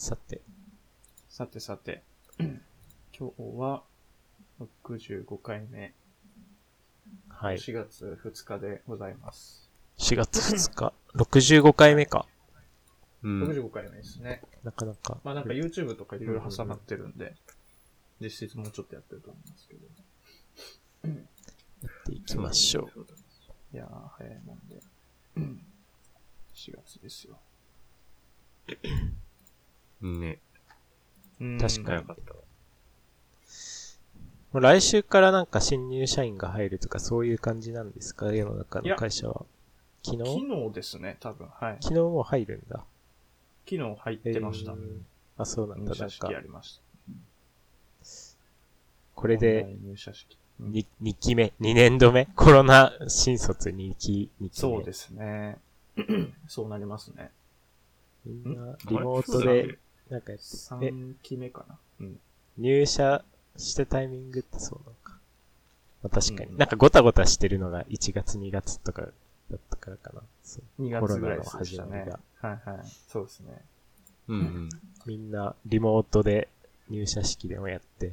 さて、さてさて、今日は65回目、はい。4月2日でございます。4月2日、65回目か。うん。65回目ですね。なかなか。まあなんか YouTube とかいろいろ挟まってるんで、実質もうちょっとやってると思いますけど。やっていきましょう。いやー、早いもんで。4月ですよ。ね。うん確かに早かったわ。もう来週からなんか新入社員が入るとかそういう感じなんですか？世の中の会社は。昨日？昨日ですね、多分。はい。昨日もう入るんだ。昨日入ってました。えーあ、そうなんだ。なんか入社式、やりました。これで入社式。うん2、2期目、2年度目？コロナ新卒2期、2期目。そうですね。そうなりますね。みんなリモートで、なんかやって、え、3期目かな。うん。入社したタイミングってそうなのか。まあ、確かに。うんなんかごたごたしてるのが1月2月とかだったからかな。そう2コロナの月ぐらいでしたね始まりが。はいはい。そうですね。うんうん。みんなリモートで入社式でもやって、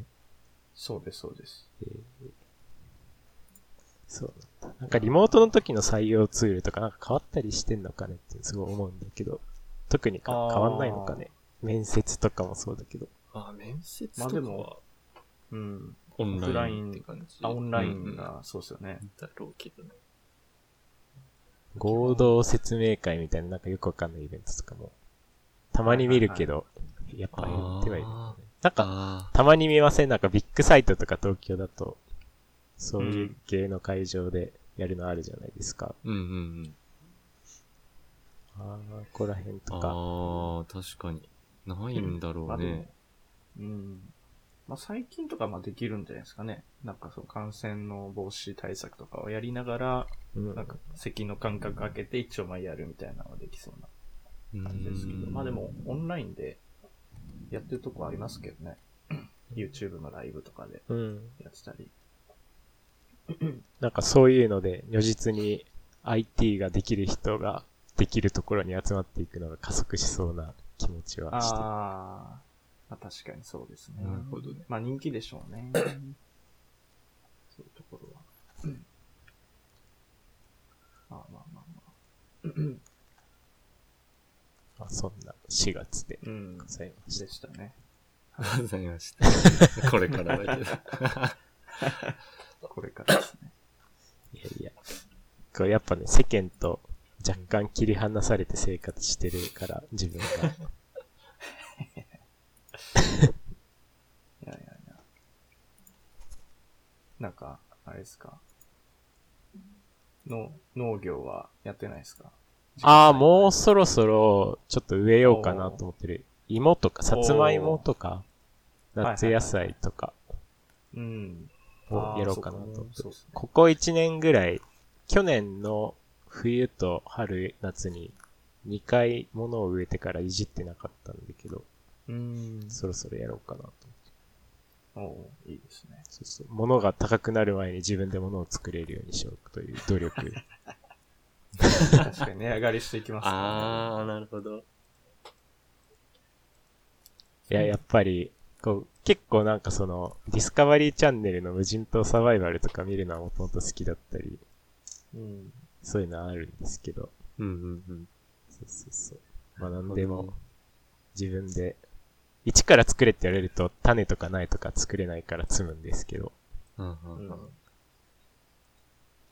そうです、そうです。えーそうなんだ。なんかリモートの時の採用ツールとかなんか変わったりしてんのかねってすごい思うんだけど、特にか変わんないのかね。面接とかもそうだけど。あ、面接まあではうん。オンラインって感じ。あ、オンラインが、そうですよね。だろうけどね。合同説明会みたいななんかよくわかんないイベントとかも、たまに見るけど、やっぱやってはいる。なんか、あたまに見ません？なんかビッグサイトとか東京だと、そういう系の会場でやるのあるじゃないですか。あ。うんうんうん。ああ、ここら辺とあか。あ、確かに。ないんだろうね。うん。まあ最近とかまあできるんじゃないですかね。なんかその感染の防止対策とかをやりながら、うんなんか席の間隔空けて一応まあやるみたいなのができそうな感じですけど。うんまあでも、オンラインでやってるとこありますけどね。YouTube のライブとかでうん。やってたり。なんかそういうので、如実に IT ができる人ができるところに集まっていくのが加速しそうな気持ちはしてる。あー、まあ確かにそうですね。なるほどね。まあ人気でしょうね。そういうところは。まあまあまあまあ。まあ、そんな4月でうんご。ざいました。でしたね。ございました。これからだけど。これからですね。いやいや。やっぱね、世間と若干切り離されて生活してるから、自分が。いやいやいや。なんか、あれですか？の、農業はやってないですか？ああ、もうそろそろ、ちょっと植えようかなと思ってる。芋とか、さつまいもとか、夏野菜とかうん。をやろうかなと思って。ここ1年ぐらい、去年の冬と春、夏に2回物を植えてからいじってなかったんだけど、うん。そろそろやろうかなと思って。おいいですね。そうそう。物が高くなる前に自分で物を作れるようにしようという努力。確かに値上がりしていきますねああ、なるほど。いや、やっぱり、こう、結構なんかその、ディスカバリーチャンネルの無人島サバイバルとか見るのはもともと好きだったり、うん。そういうのはあるんですけど、うんうんうん。そうそうそう。まあなんでも、自分で、一から作れって言われると、種とか苗とか作れないから積むんですけど、うんううんんうん。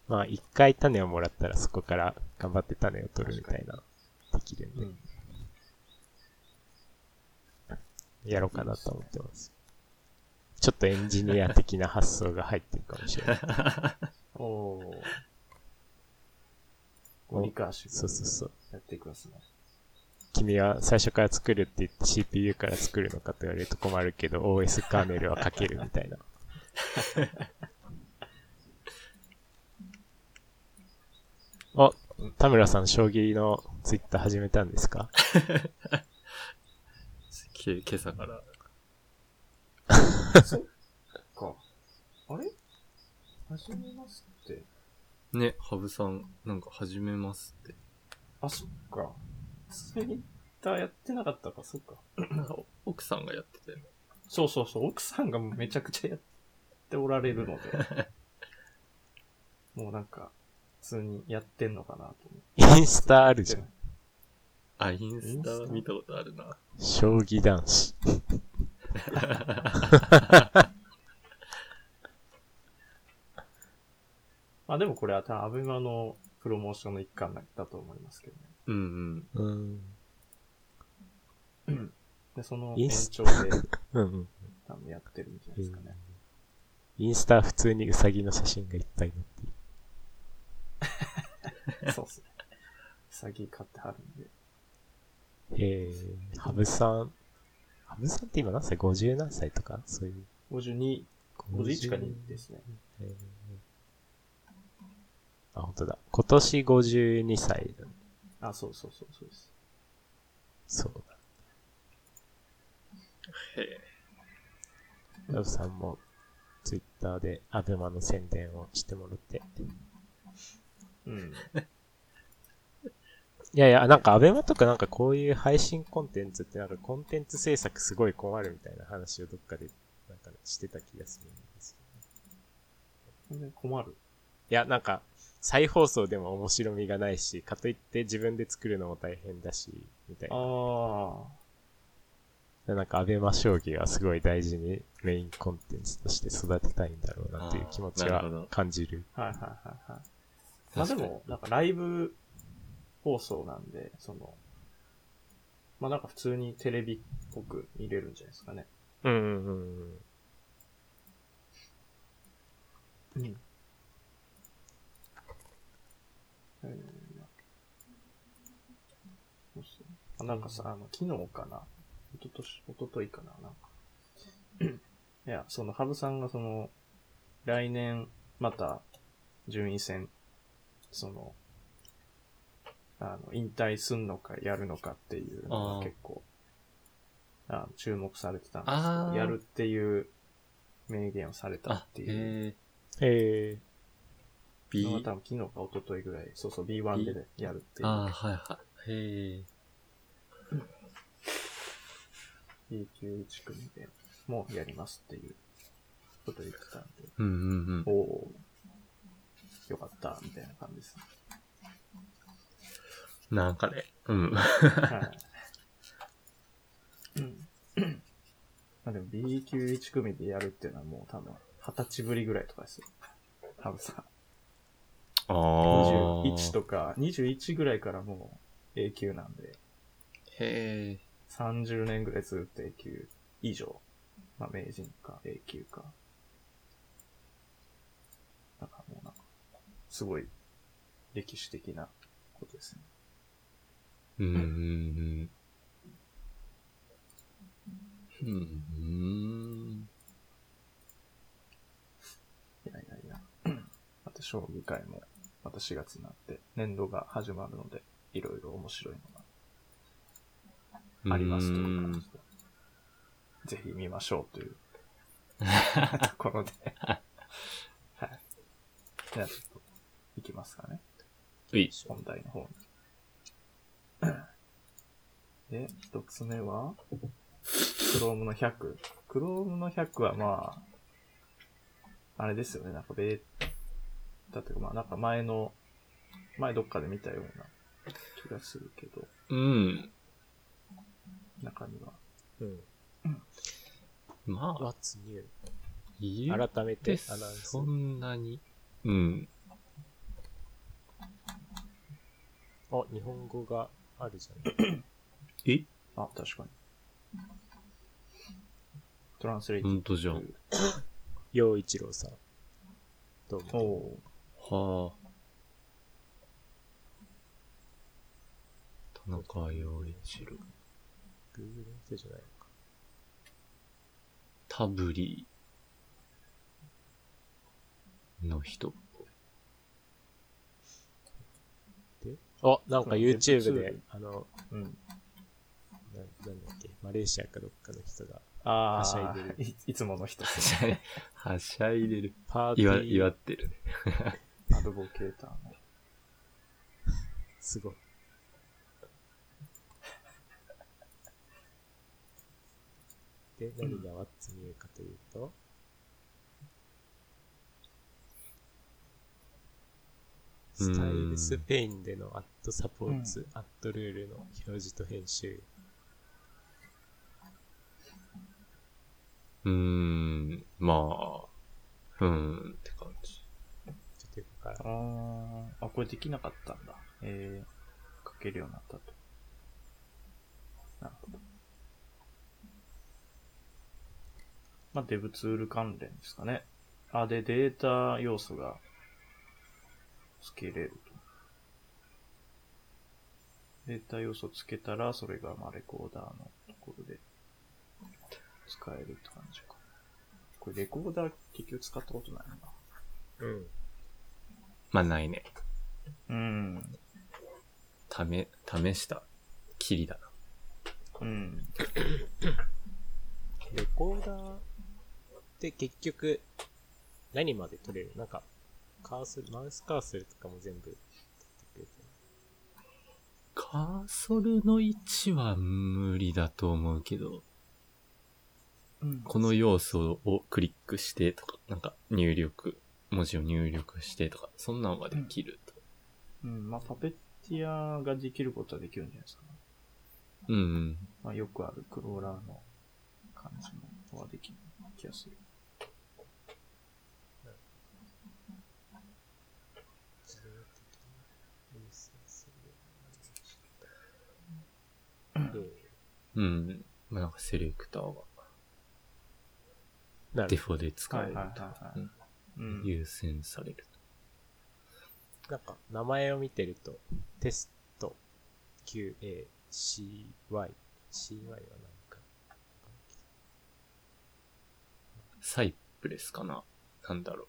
まあ一回種をもらったらそこから頑張って種を取るみたいな、できるんで、うん。やろうかなと思ってます。ちょっとエンジニア的な発想が入ってるかもしれない。おお。そうそうそう。やっていくますね。君は最初から作るって言って CPU から作るのかと言われると困るけど OS カーネルは書けるみたいな。あ、田村さん将棋のツイッター始めたんですか？け今朝から。そっか。あれ？始めますって。ね、ハブさん、なんか始めますって。あ、そっか。ツイッターやってなかったか、そっか。なんか奥さんがやってたよね。そうそうそう、奥さんがめちゃくちゃやっておられるので、もうなんか、普通にやってんのかなと思。インスタあるじゃん。あ、インスタ見たことあるな。将棋男子。まあでもこれは多分アベマのプロモーションの一環だと思いますけどね。うんうん。うん。で、その延長で うんうん。多分やってるんじゃないですかね。インスタは普通にウサギの写真がいっぱい載っている。そうっすね。先買ってはるんで。えー、ハブさん。ハブさんって今何歳 ?50 何歳とか？そういう。52、51か2ですね。えーあ、本当だ。今年52歳だ。あ、そうそうそうそうです。そうだ。へえ。ハブさんも、ツイッターでアベマの宣伝をしてもらって。うん。いやいや、なんかアベマとかなんかこういう配信コンテンツってなんかコンテンツ制作すごい困るみたいな話をどっかでなんかしてた気がするんですよ全然困る？いや、なんか再放送でも面白みがないし、かといって自分で作るのも大変だし、みたいあな。あ。なんかアベマ将棋はすごい大事にメインコンテンツとして育てたいんだろうなっていう気持ちは感じる。はいはいはいはい。まあでも、なんかライブ放送なんで、その、まあなんか普通にテレビっぽく見れるんじゃないですかね。うんうんうんうん。うん。えーそうそうあなんかさ、あの、昨日かな？一昨年、一昨日かな？なんか。いや、その、ハブさんがその、来年、また、順位戦、その、あの、引退すんのかやるのかっていうのが結構、あの注目されてたんですけど、やるっていう明言をされたあっ、ていう。へえ。え B 多分昨日か一昨日ぐらい、そうそう B1 でやるっていう。ああ、はいはい。へえ。B 級1組でもやりますっていうことを言ってたんで、うんうんうん。おおよかった、みたいな感じです。なんかね。うん。はい。うん。まあでも B 級1組でやるっていうのはもう多分二十歳ぶりぐらいとかですよ。多分さ、ああ。21とか、21ぐらいからもう A 級なんで、へえ。30年ぐらいずっと A 級以上。まあ名人か A 級か。なんかもうなんか、すごい歴史的なことですね。うん。うん。うん。うん。いやいやいや。また将棋会もまた4月になって年度が始まるので、いろいろ面白いのがありますという感じで。ぜひ見ましょうという ところで。はい。じゃあちょっと、いきますかね。うい。本題の方に。で、一つ目は、Chrome の100。Chrome の100はまあ、あれですよね、なんかベータというか、まあなんか前の、前どっかで見たような気がするけど、うん。中には。うん。まあ、What's new? 言う改めててアナウンスそ。んなに。うん。あ、日本語があるじゃん。え？あ、確かに。トランスレイテほィんとじゃん。陽一郎さん。どうも。おーはあ。田中陽一郎。Google の人じゃないのか。タブリの人。で、あ、なんか YouTube でル、あの、うん。ななんだっけ、マレーシアかどっかの人が、あはしゃいあでる、いいつもの人 はしゃい、でる。パーティ祝、ー、祝ってるね。アドボケーターの。すごい。で、何が What's New かというと、うんスタイルスペインでのアットサポーツ、アットルールの表示と編集。うーん、まあ、うんって感じ。からんあーあ、これできなかったんだ。えー、書けるようになったと。なるほど。まあ、デブツール関連ですかね。あ、で、データ要素が付けれると。データ要素つけたら、それが、まあ、レコーダーのところで使えるって感じか。これ、レコーダー結局使ったことないな。うん。まあないね。うん。ため、試したきりだな。うん。レコーダーって結局、何まで取れる？なんか、カーソル、マウスカーソルとかも全部取ってくれてカーソルの位置は無理だと思うけど、うんこの要素をクリックしてとか、なんか入力、文字を入力してとか、そんなんはできると。うん、まあ、パペッティアができることはできるんじゃないですか、ね。うん、うん。まあ、よくあるクローラーの感じのはできる気がする。自動的に優先するようん。まあなんかセレクターがなるほデフォで使えるとはいはいはいはいうんうん。優先される。ど。なんか、名前を見てると、テスト QA CY。CY は何か。サイプレスかな？なんだろ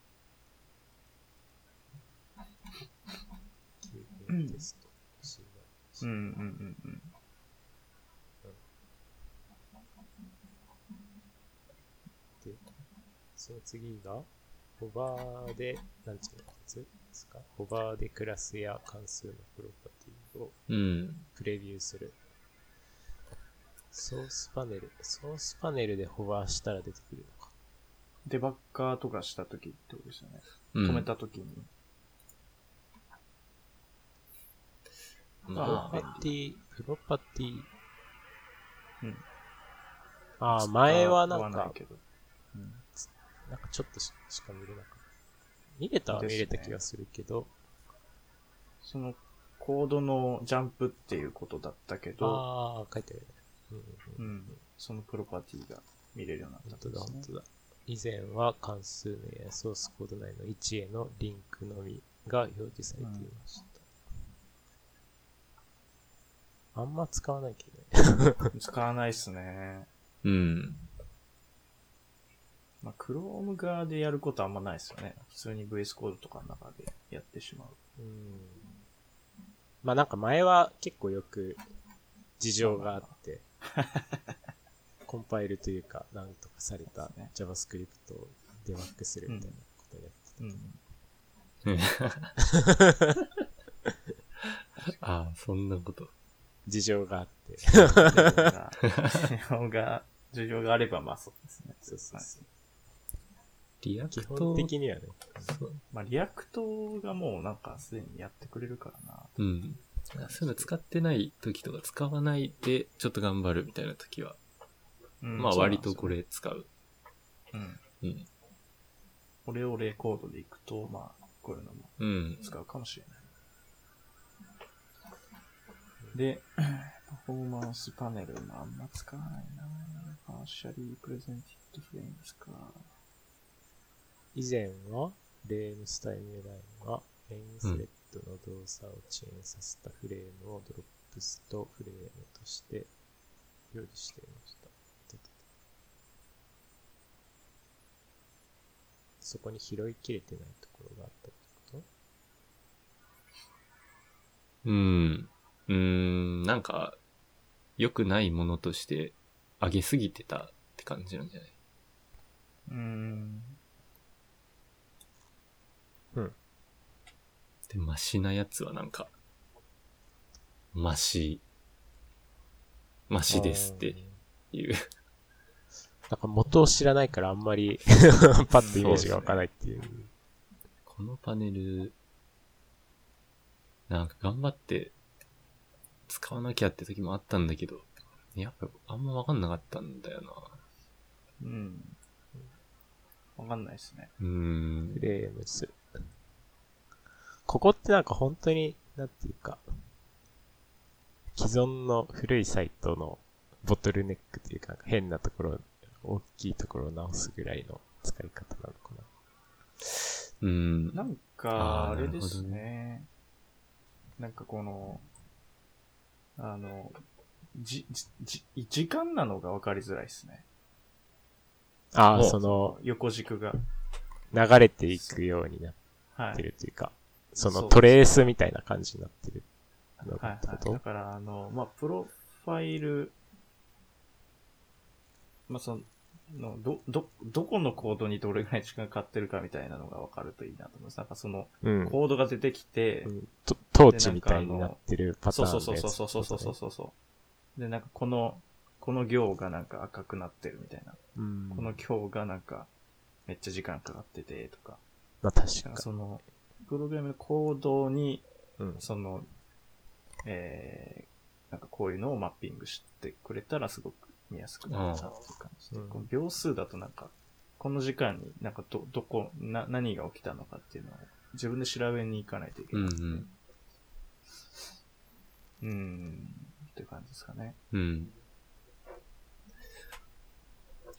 QA テスト CY。うんうんうんうん。で、その次が、ホバーで、なんちゅうやつですか？ホバーでクラスや関数のプロパティを。プレビューする。ソースパネル。ソースパネルでホバーしたら出てくるのか。デバッカーとかしたときってことですよね。うん止めたときに。プまロあパティ、プロパティ。うん。ああ、前はなんか。うん。なんかちょっとししか見れなかった。見れたは見れた気がするけど、その、コードのジャンプっていうことだったけど、ああ、書いてあるね。うんうんううん。ん。そのプロパティが見れるようになった本当だ、んですね本当だ。以前は関数名やソースコード内の位置へのリンクのみが表示されていました。あんま使わないけどね。使わないっすね。うん。まあ、Chrome 側でやることはあんまないっすよね。普通に VS コードとかの中でやってしまう。うん。まあなんか前は結構よく事情があって、コンパイルというか、なんとかされた JavaScript をデバッグするみたいなことをやってうん。ああ、そん。なこと。事情があって。事情が、事情が、事情があればまあそうですね。そうそうそう。 React 基本的にはね。まあ、 React がもうなんかすでにやってくれるからな。うん。そういうの使ってない時とか使わないでちょっと頑張るみたいな時は、うんまあ割とこ。れ使う。うん。うん。オレオレコードでいくと、まあ、こういうのもうん。使うかもしれない。で、パフォーマンスパネルもあんま使わないなパーシャリープレゼンティッドフレームですか。以前は、レームスタイムラインは、メインスレッドの動作を遅延させたフレームをドロップスとフレームとして表示していました。そこに拾いきれてないところがあったってこうん。うーん、なんか、良くないものとして上げすぎてたって感じなんじゃない？うーん。とうん。で、マシなやつはなんか、マシ、マシですっていう。なんか元を知らないからあんまり パッとイメージが湧かないっていう。このパネル、なんか頑張って使わなきゃって時もあったんだけど、やっぱあんまわかんなかったんだよな。うん。わかんないですね。うーんフ。レームズ。ここってなんか本当に、なんていうか、既存の古いサイトのボトルネックというか、変なところ、大きいところを直すぐらいの使い方なのかな。うん。なんあか、ーあれですなるね。なんかこの、あの、じ、じ、じ時間なのが分かりづらいですね。ああ、おその、横軸が。流れていくようになっはい。てるというか、そそうのトレースみたいな感じになってるのはいはい。だから、あの、まあ、プロファイル、まあ、その、ど、ど、どこのコードにどれぐらい時間かかってるかみたいなのが分かるといいなと思います。なんかその、うん。コードが出てきて、うんとトーチみたいになってるパターンそうそうそうそうそうそうそうそう。で、なんかこの、この行がなんか赤くなってるみたいな。うん。この行がなんか、めっちゃ時間かかってて、とか。まあ確かかその、プログラムのコードに、うん。その、えー、なんかこういうのをマッピングしてくれたらすごく見やすくなるなっていう感じで、うんこの秒数だとなんか、この時間になんかど、どこ、な、何が起きたのかっていうのを自分で調べに行かないといけうんうない。ん。うーん、っていう感じですかね。うん。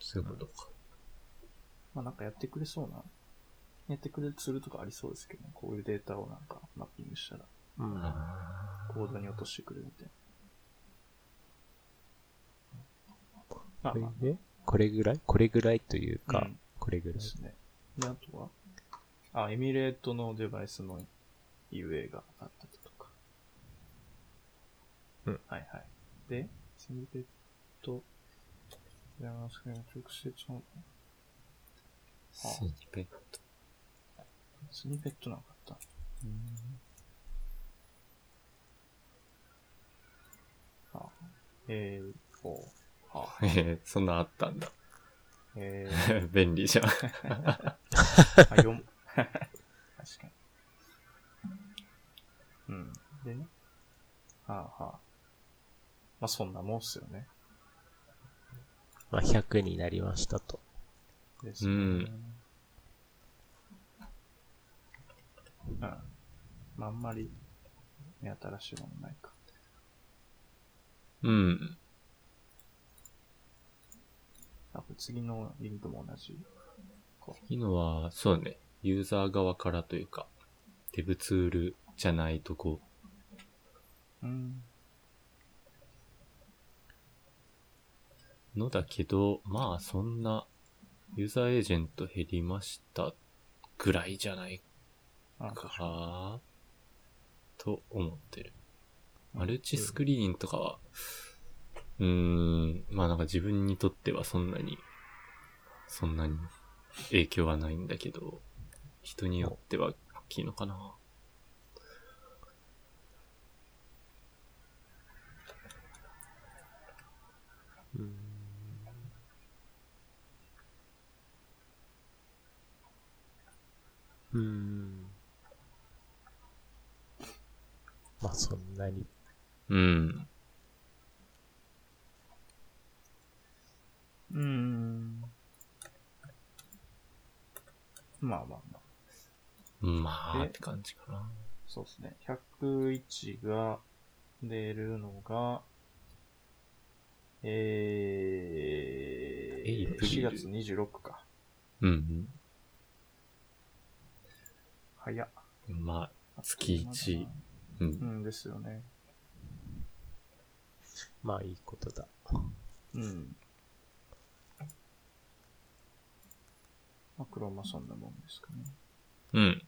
そういうことか。まあなんかやってくれそうな、やってくれるツールとかありそうですけどね。こういうデータをなんかマッピングしたら、うん。あコードに落としてくれるみたいな。まあこまあ、れね、これぐらい？これぐらいというか、うんこれぐらい？ですね。で、あとは？あ、エミュレートのデバイスの UA があったりとか。うんはいはい。で、スニペット、直接の、スニペット。スニペットなかった。あ、えー、おはあ、えー、そんなあったんだ。えー、便利じゃん。あ、読む。確かに。うん。でね。はあはあ。まあそんなもんっすよね。まあ100になりましたと。ですね。うんうん。まああんまり、目新しいものないか。うん。あ、これ次のリンクも同じ。いいのは、そうね。ユーザー側からというか、デブツールじゃないとこ、うん。のだけど、まあそんな、ユーザーエージェント減りましたぐらいじゃないあ、か、と思ってる。マルチスクリーンとかは、うーん、まあなんか自分にとってはそんなに、そんなに影響はないんだけど、人によっては大きいのかな。うん。うん。まあそんなに。うん。うーん。まあまあまあ。まあ、でって感じかな。そうですね。101が出るのが、えー、エイプリ4ル月26か。うん早っ。うん。まあ、月一う。うんんですよね。まあいいことだ。うん。まあ、 Chrome そんなもんですかね。うん。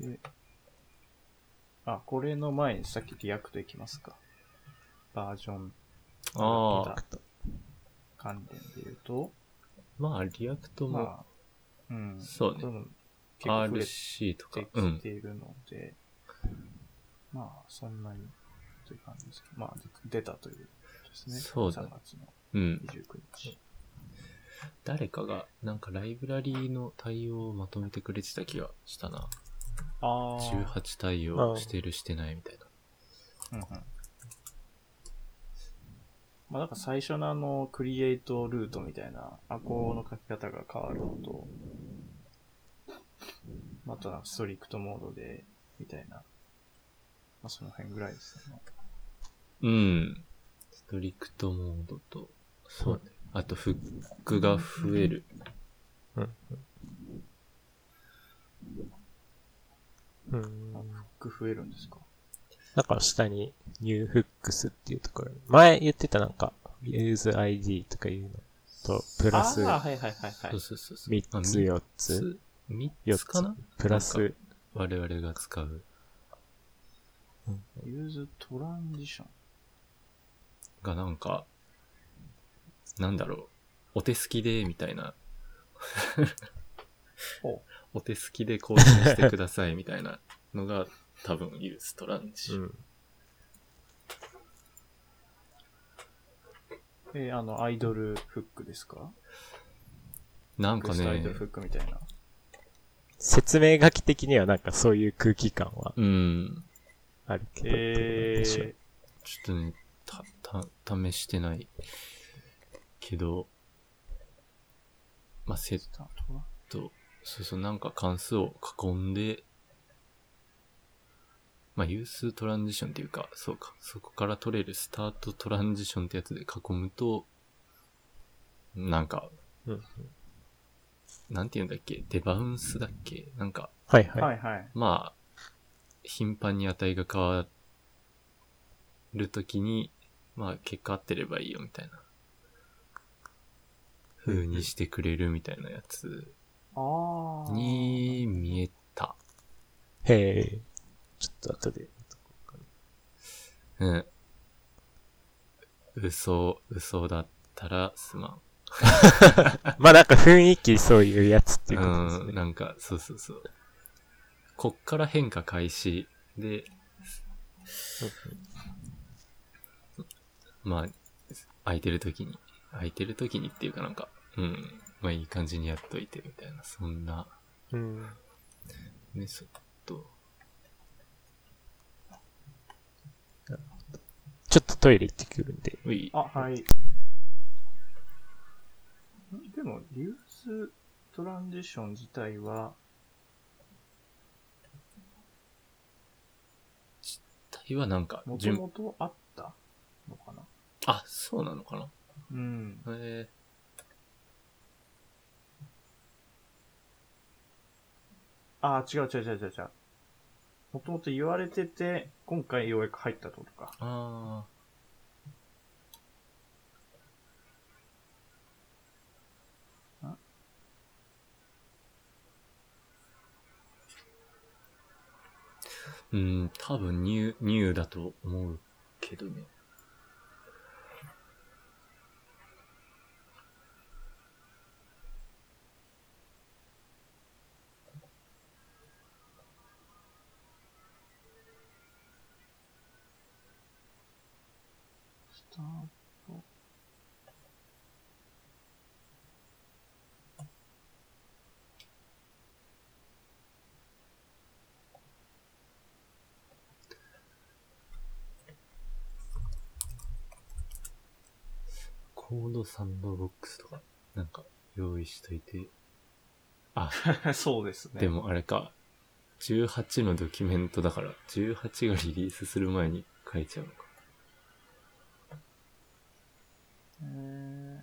で、あ、これの前にさっき React いきますか。バージョンああ、関連で言うと、まあ、 React も、まあ、うん。そうね結構増え RC とかて、うんき。ているので、まあ、そんなにという感じですけど、まあ、で出たというですね。そうだ3月の。うん。29日。誰かが、なんかライブラリーの対応をまとめてくれてた気がしたな。ああ。18対応してるしてないみたいな。うんうん。まあなんか最初のあの、クリエイトルートみたいな、アコの書き方が変わるのと、あとなんかストリクトモードで、みたいな。まあその辺ぐらいですね。うん。ストリクトモードと、そうね。あと、フックが増える。うん。フック増えるんですか？だから下に new hooks っていうところに。前言ってたなんか、use ID とかいうのと、プラスああ、はいはいはいはいそう。そうそうそう。3つ4つ、3 4つかな？プラス、我々が使う。ユーズトランジション。がなんか、なんだろう。お手すきで、みたいな。おお手すきで更新してください、みたいなのが、多分ユーストランジ。うん。えーあの、アイドルフックですか？なんかねアイドル、フックみたいな。説明書き的にはなんかそういう空気感はうん。あるけど、どうなんでしょちょっとね、た、た、試してない。けど、まあ、セッー、トラト、そうそう、なんか関数を囲んで、まあ、有数トランジションっていうか、そうか、そこから取れるスタートトランジションってやつで囲むと、なんか、うんなんて言うんだっけ？デバウンスだっけ？なんか、はいはい。はいはい。まあ、頻繁に値が変わるときに、まあ、結果合ってればいいよみたいな、風にしてくれるみたいなやつああ。に見えた。へえ。ちょっと後で。うん。嘘、嘘だったらすまん。まあなんか雰囲気そういうやつっていうことですうん、ね。なんか、そうそうそう。こっから変化開始で、まあ、空いてる時に、空いてる時にっていうかなんか、うん、まあいい感じにやっといてみたいな、そんなうん。メソッド。ちょっとトイレ行ってくるんで。うい。あ、はい。でも、リューストランジション自体は、体はなんか、もと順もとあったのかな？あ、そうなのかな？うん。へえあー、違う違う違う違う違う。もともと言われてて、今回ようやく入ったってことか。ああ。うん、多分ニュー、ニューだと思うけどね。スターコードサンドボックスとか、なんか用意しといて。あ、そうですね。で。もあれか。18のドキュメントだから、18がリリースする前に書いちゃうのか。えー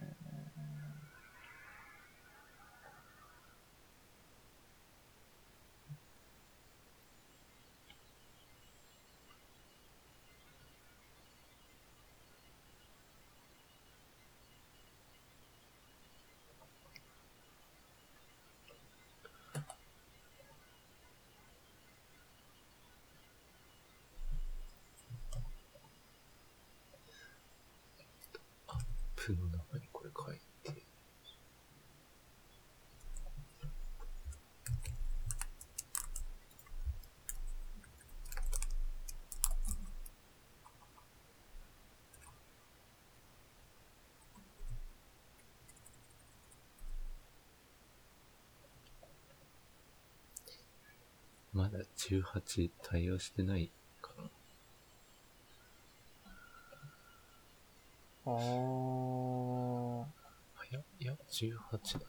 まだ18対応してないかな。あー。あ、いや、いや、18だな。ちょ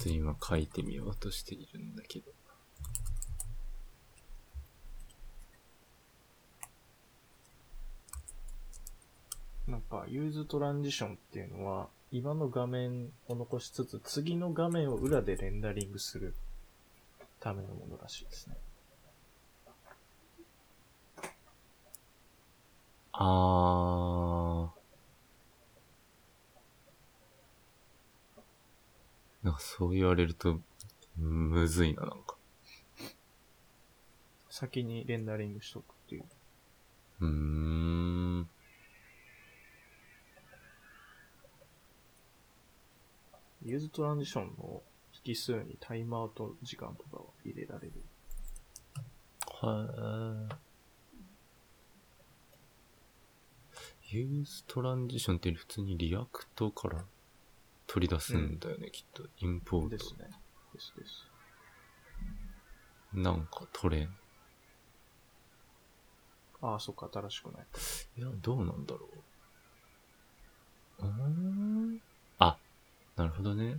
っと今書いてみようとしているんだけど。ユーズトランジションっていうのは、今の画面を残しつつ、次の画面を裏でレンダリングするためのものらしいですね。あー。なんかそう言われると、むずいな、なんか。先にレンダリングしとくっていう。うーん。 useTransition の引数にタイムアウト時間とかを入れられる。はい。 useTransition って普通に React から取り出すんだよね、きっと。インポート。ですね。ですです。なんか取れん。ああ、そっか、新しくない。いや、どうなんだろう。うーん。あ、なるほどね。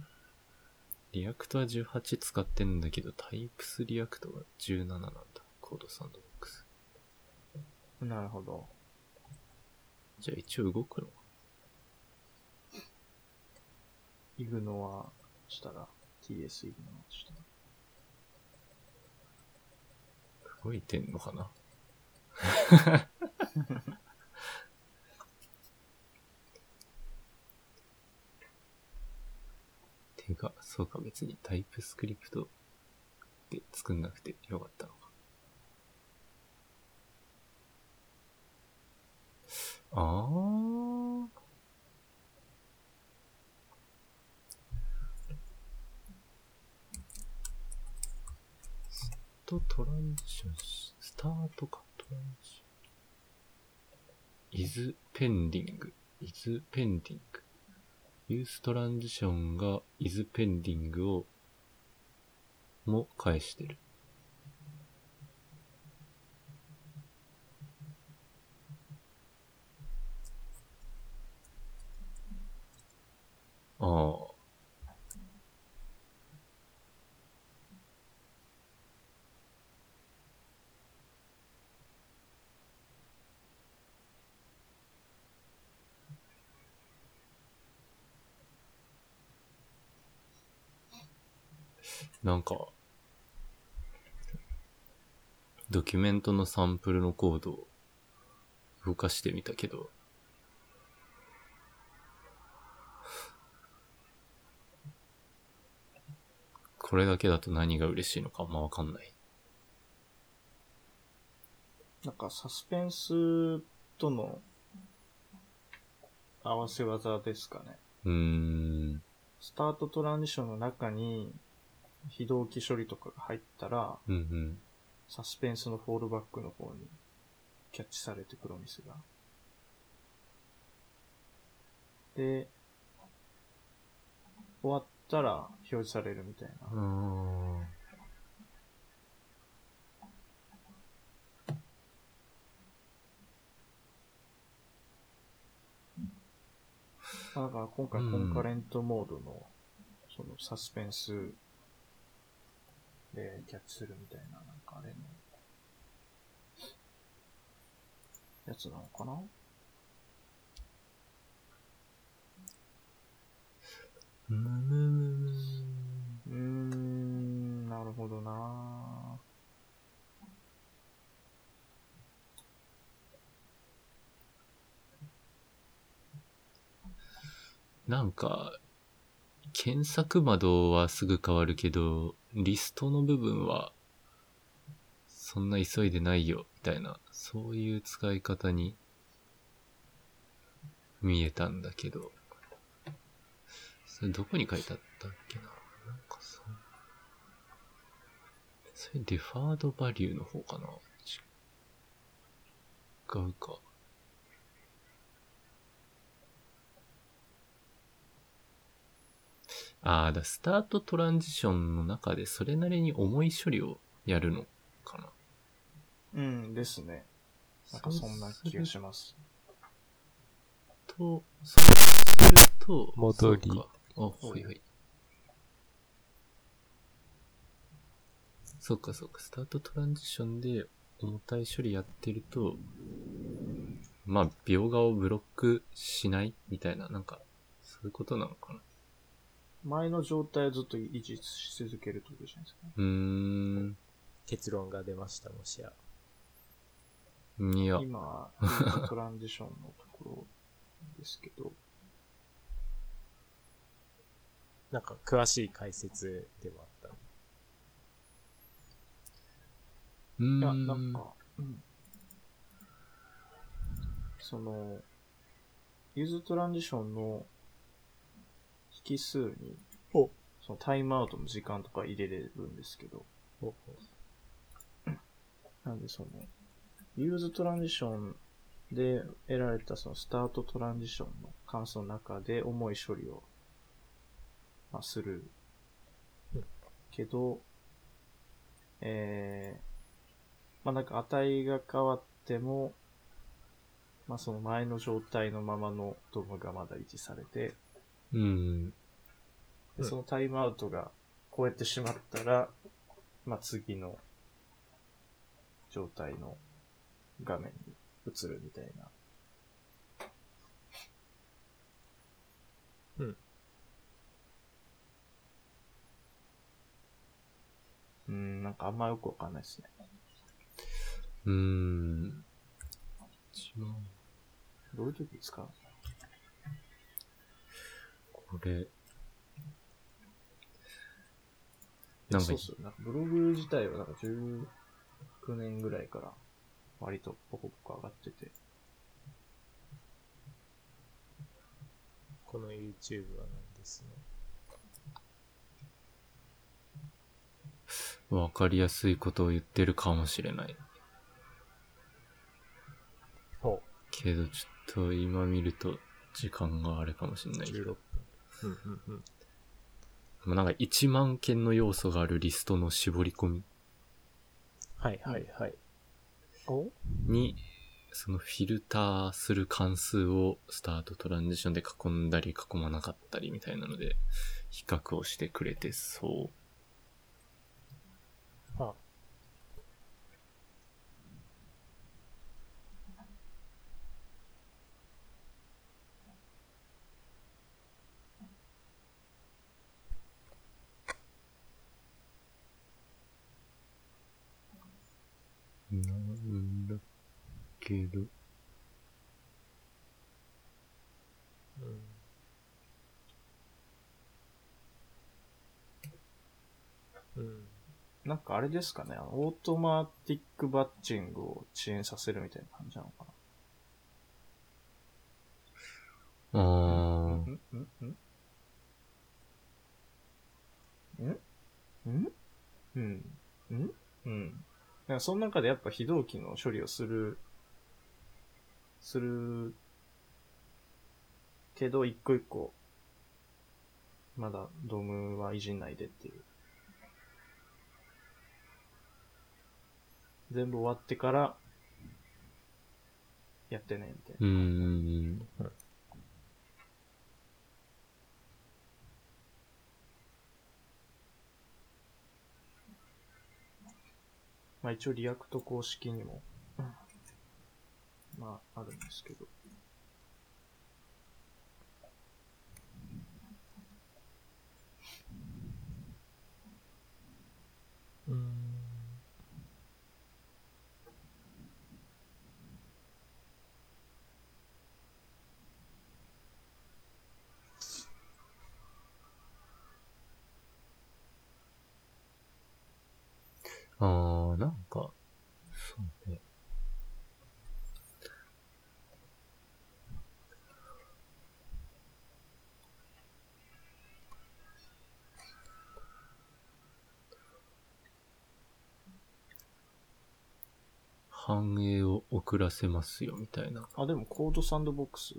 React は18使ってんだけど、タイプス React が17なんだ。 CodeSandbox。なるほど。じゃあ一応動くのかイグノはしたら、TS イグノはしたら。動いてんのかな？てか、そうか、別にタイプスクリプトで作んなくてよかったのか。あー。ストトランジション、スタートか、トランジション。is pending, is pending. ユーストランジシユーストランジションがイズペンディングをも返してる。ああ。なんか、ドキュメントのサンプルのコードを動かしてみたけど、これだけだと何が嬉しいのかあんまわかんない。なんかサスペンスとの合わせ技ですかね。うーん。スタートトランジションの中に非同期処理とかが入ったら、うんうん。サスペンスのフォールバックの方にキャッチされてプロミスが。で、終わったら表示されるみたいな。ん。まあだから今回コンカレントモードの、そのサスペンスでキャッチするみたいな、なんかあれの、やつなのかな？むむむむうーん、なるほどな。なんか、検索窓はすぐ変わるけど、リストの部分は、そんな急いでないよ、みたいな、そういう使い方に見えたんだけど、それどこに書いてあったっけな？なんかさ、それデファードバリューの方かな？違うか。ああ、だ、スタートトランジションの中でそれなりに重い処理をやるのかな。うんですね。なんかそんな気がします。と、そうすると、戻りそうかあ、はいはい。そうかそうか、スタートトランジションで重たい処理やってると、まあ、描画をブロックしないみたいな、なんか、そういうことなのかな。前の状態をずっと維持し続けるってことじゃないですか。うーん。結論が出ました、もしや。いや、今ト トランジションのところですけど、なんか、詳しい解説でもあった。うーん。いや、なんか、うん。その、 useTransition の引数に、ほそのタイムアウトの時間とか入れれるんですけど、なんでその、 useTransition で得られたその startTransition の関数の中で重い処理を、まあ、する。うん。けど、えー、まあなんか値が変わっても、まあその前の状態のままのドムがまだ維持されて、うん。でうんそのタイムアウトが超えてしまったら、まあ次の状態の画面に移るみたいな。うん。うん、なんかあんまよくわかんないですね。うーん。どういう時使うこれ、なんかそうっすよ。なんかブログ自体はなんか19年ぐらいから割とポコポコ上がってて。この YouTube はなんですね。わかりやすいことを言ってるかもしれない。ほけど、ちょっと今見ると時間があれかもしれなう。いけど16。分。うんうんうん。まあなんか1万件の要素があるリストの絞り込みはいはいはい。お？に、そのフィルターする関数をスタートトランジションで囲んだり囲まなかったりみたいなので、比較をしてくれてそけど、うん。うん。なんかあれですかね、オートマティックバッチングを遅延させるみたいな感じなのかあな。ー、ん。ん。ん。ん。ん。ん。うん。ん。うん。なん。かその中でやっぱ非同期の処理をする、する、けど一個一個、まだドームはいじんないでっていう。全部終わってから、やってね、みたいな。うーん。まあ一応リアクト公式にも、まああるんですけど。うん。あー、なんか、そうね。映を遅らせますよ、みたいな。あ、でも CodeSandbox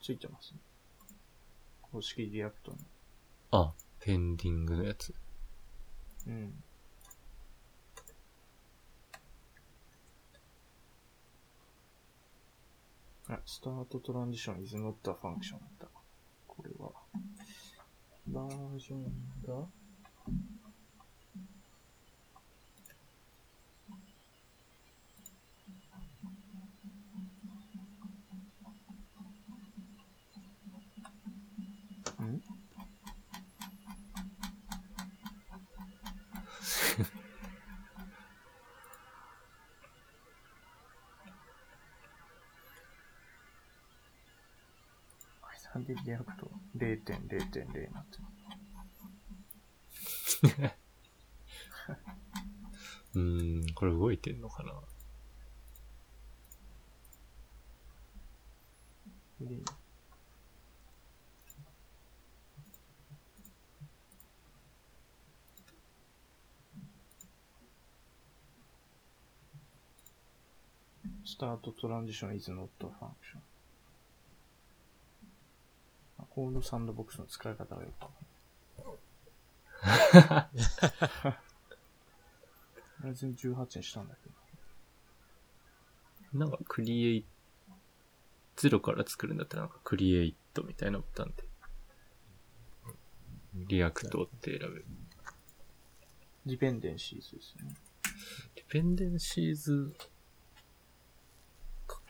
ついてますね。公式 React に。あ、ペンディングのやつ。うん。あ、スタートトランジション is not a function だ。これは。バージョンが3で開くと0.0.0になってる。うーん、これ動いてんのかなで、startTransition is not function。 CodeSandbox の使い方がよくわかんない。別に18にしたんだけど。なんかクリエイ、ゼロから作るんだったらなんか Create みたいなボタンで、 React って選べる。ディペンデンシーズですね。ディペンデンシーズか、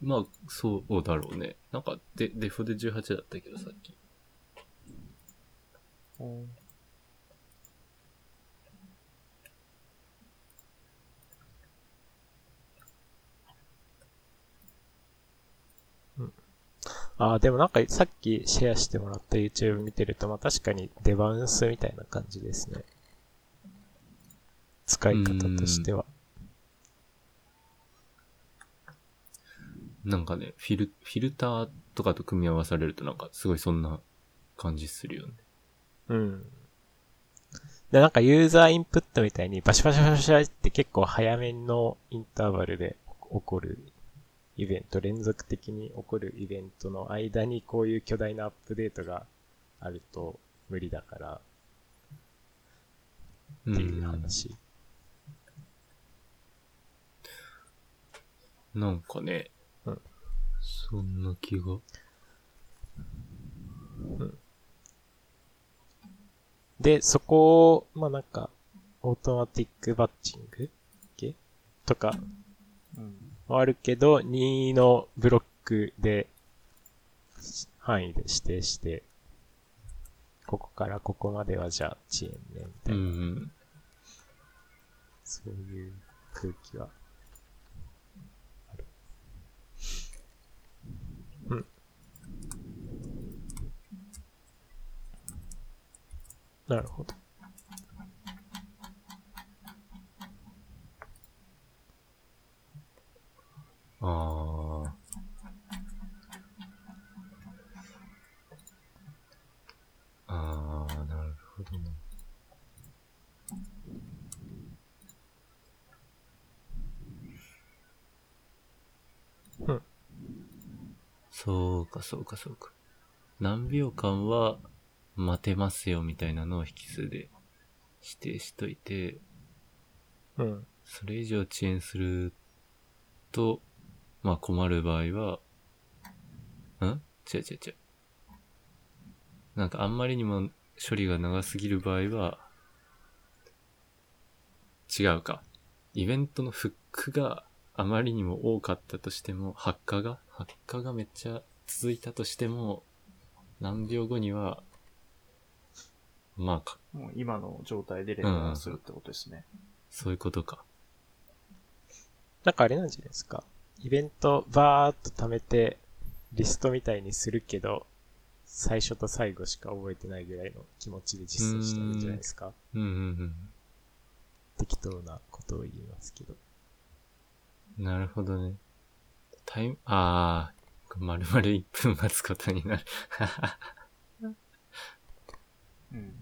まあ、そうだろうね。なんかデ、デフで18だったけどさっき。うんああ、でもなんかさっきシェアしてもらった YouTube 見てると、まあ確かにデバウンスみたいな感じですね。使い方としては。なんかね、フィル、フィルターとかと組み合わされるとなんかすごいそんな感じするよね。うん。で、なんかユーザーインプットみたいにバシバシバシバシって結構早めのインターバルで起こるイベント、連続的に起こるイベントの間にこういう巨大なアップデートがあると無理だからっていう話。なんかね、うんそんな気が。で、そこを、まあなんか、オートマティックバッチング系？とかあるけど、2のブロックで、範囲で指定して、ここからここまではじゃあ遅延ね、みたういな、ん。そういう空気は。あるうん。なるほど。ああ。ああ、なるほどな。うん。そうか、そうか、そうか。何秒間は待てますよみたいなのを引数で指定しといて、うん。それ以上遅延すると、まあ困る場合は、ん？違う違う違う。なんかあんまりにも処理が長すぎる場合は、違うか。イベントのフックがあまりにも多かったとしても、発火が？発火がめっちゃ続いたとしても、何秒後には、まあか、もう今の状態で連絡するってことですね。そういうことか。なんかあれなんじゃないですか。イベントバーっと貯めて、リストみたいにするけど、最初と最後しか覚えてないぐらいの気持ちで実装してるんじゃないですか。うんうん適当なことを言いますけど。うん。なるほどね。タイム、ああ、まるまる1分待つことになる。うん。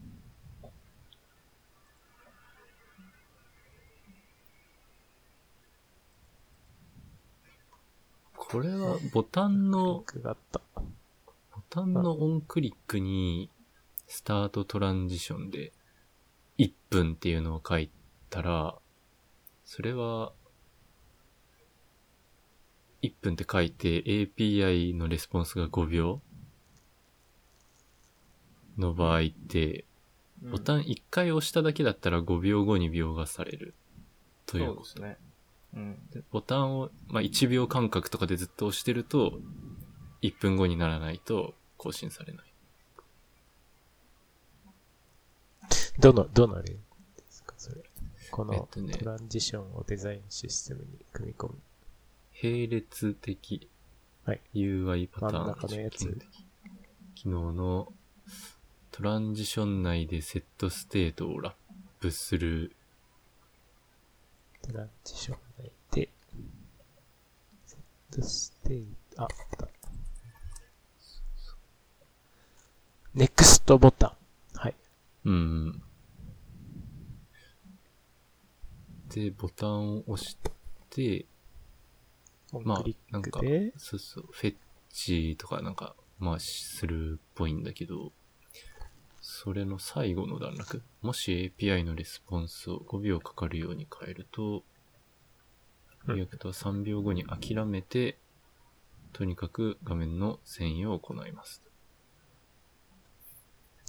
これはボタンの。ボタンのオンクリックに、スタートトランジションで、1分っていうのを書いたら、それは、1分って書いて API のレスポンスが5秒の場合って、ボタンン1回押しただけだったら5秒後に描画される。ということですね。うん。でボタンを、まあ、1秒間隔とかでずっと押してると、1分後にならないと更新されない。どの、どの例ですか、それ？このトランジションをデザインシステムに組み込む。並列的はい UI パターン真ん中のやつ実験的機能のトランジション内で setState をラップする。トランジション setState、あ、あった。 Next ボタン。はい。うん。で、ボタンを押して、まあなんかそうそう、フェッチとかなんか、まあ、するっぽいんだけど、それの最後の段落。もし API のレスポンスを5秒かかるように変えると、うん React は3秒後に諦めて、とにかく画面の遷移を行います。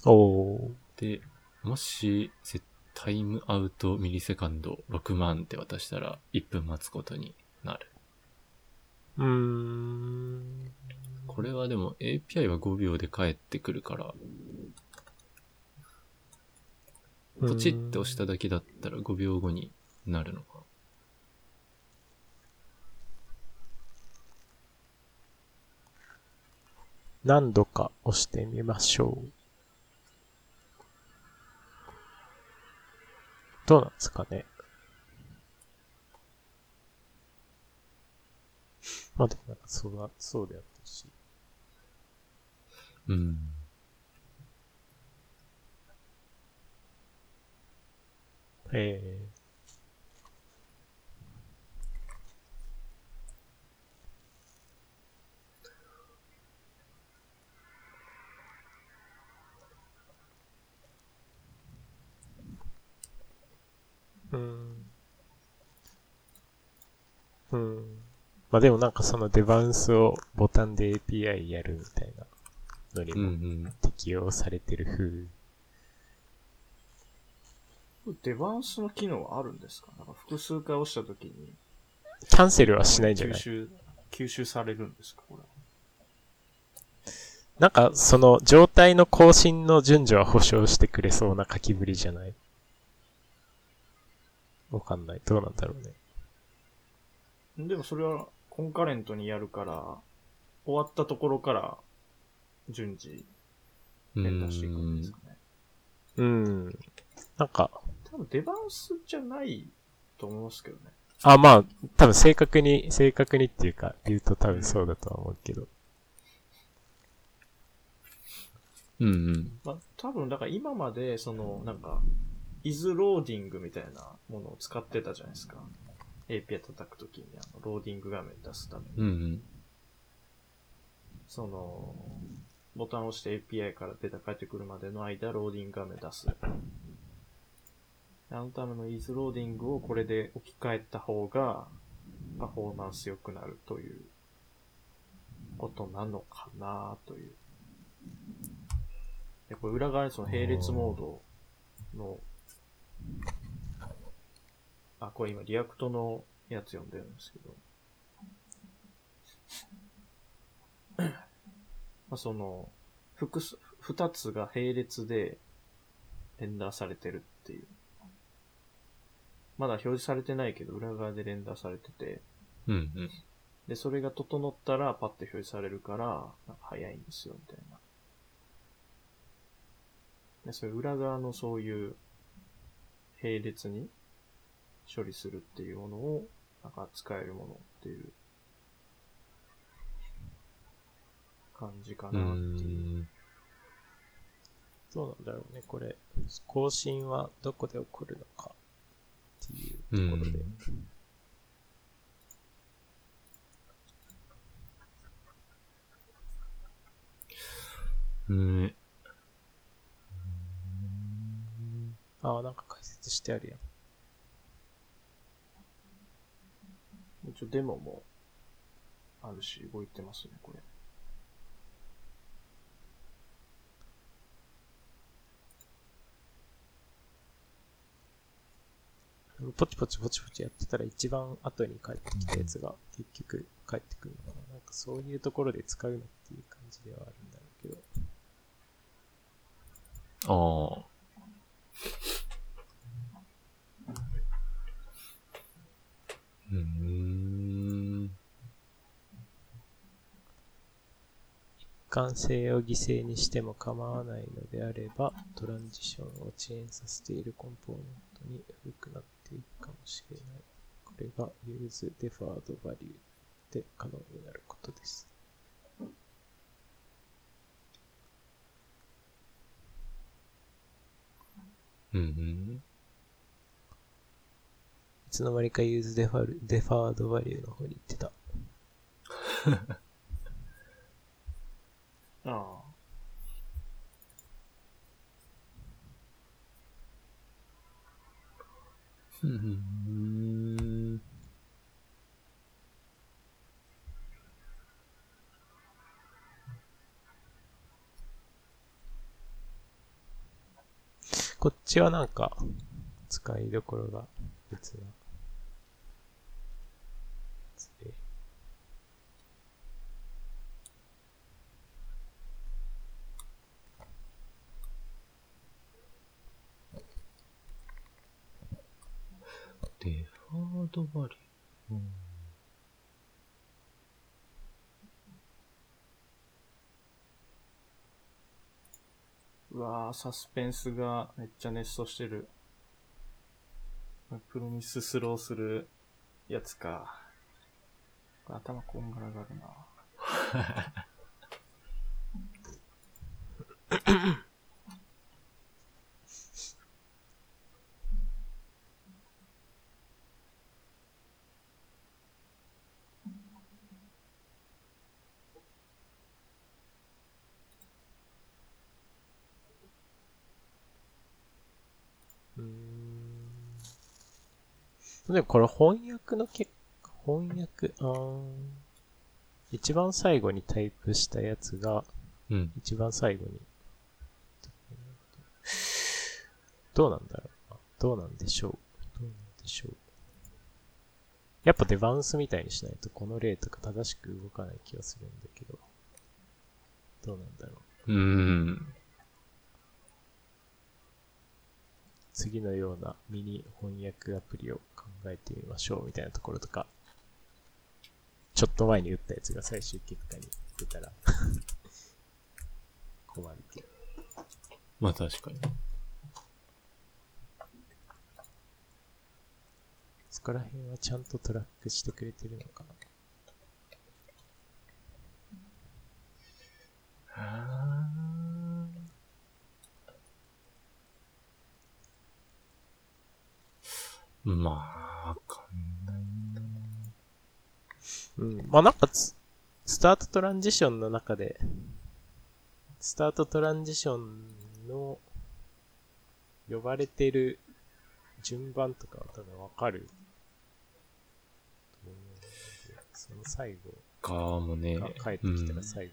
おー。で、もし、せタイムアウトミリセカンド6万って渡したら1分待つことになる。うーん。これはでも API は5秒で返ってくるから、ポチって押しただけだったら5秒後になるのか。何度か押してみましょう。どうなんですかね。まあでもなんかそうだ、そうであったし。うん。ええうん。うん。まあでもなんかそのデバウンスをボタンで API やるみたいなのにうんうもん。適用されてる風。デバウンスの機能はあるんですか？なんか複数回押したときに、キャンセルはしないんじゃない？吸収、吸収されるんですか？これは。なんか、その状態の更新の順序は保証してくれそうな書きぶりじゃない？わかんない。どうなんだろうね。でもそれはコンカレントにやるから、終わったところから順次う連打していくんですんかね。うん。なんか、多分デバウンスじゃないと思いますけどね。あ、まあ、多分正確に、正確にっていうか、言うと多分そうだとは思うけど。うんうん。まあ、多分、だから今まで、その、なんか、isLoading みたいなものを使ってたじゃないですか。API 叩くときに、あの、ローディング画面出すために。うんうん。その、ボタンを押して API からデータ返ってくるまでの間、ローディング画面出す。あのための isLoading をこれで置き換えた方が、パフォーマンス良くなるということなのかなという。で、これ裏側にその並列モードの、あ、これ今 React のやつ読んでるんですけど、まあ、その、複数、二つが並列でレンダーされてるっていう。まだ表示されてないけど、裏側でレンダーされてて、うんうん。で、それが整ったらパッて表示されるから、なんか早いんですよ、みたいな。で、そういう裏側のそういう並列に処理するっていうものを、なんか使えるものっていう感じかなっていう。どうなんだろうね、これ。更新はどこで起こるのかっていうところで。うん。うんああ、なんか解説してあるやん。一応デモもあるし、動いてますね、これ。ポチポチポチポチやってたら一番後に帰ってきたやつが結局帰ってくるのかな。なんかそういうところで使うのっていう感じではあるんだろうけど。ああ。うん。一貫性を犠牲にしても構わないのであれば、トランジションを遅延させているコンポーネントに古くなっていくかもしれない。これが Use Deferred Value で可能になることです。うんうん。つの間にか Use Deferred Deferred Value の方に行ってた。ああ。うーん。こっちはなんか、使いどころが別な。えデファードバリュー。うんうわーサスペンスがめっちゃ熱奏してる。プロミススローするやつか。頭こんがらがるな。でもこれ翻訳の結果、翻訳、あー一番最後にタイプしたやつが、うん。一番最後に。どうなんだろうな。どうなんでしょう。どうなんでしょう。やっぱデバウンスみたいにしないとこの例とか正しく動かない気がするんだけど。どうなんだろう。うーん。次のようなミニ翻訳アプリを考えてみましょうみたいなところとか、ちょっと前に打ったやつが最終結果に出たら 困るけど。まあ確かに。そこら辺はちゃんとトラックしてくれてるのかな。まあ、わかんないな。うん。まあなんかつ、スタートトランジションの中で、スタートトランジションの呼ばれてる順番とかは多分わかる。その最後かもね。が帰ってきたら最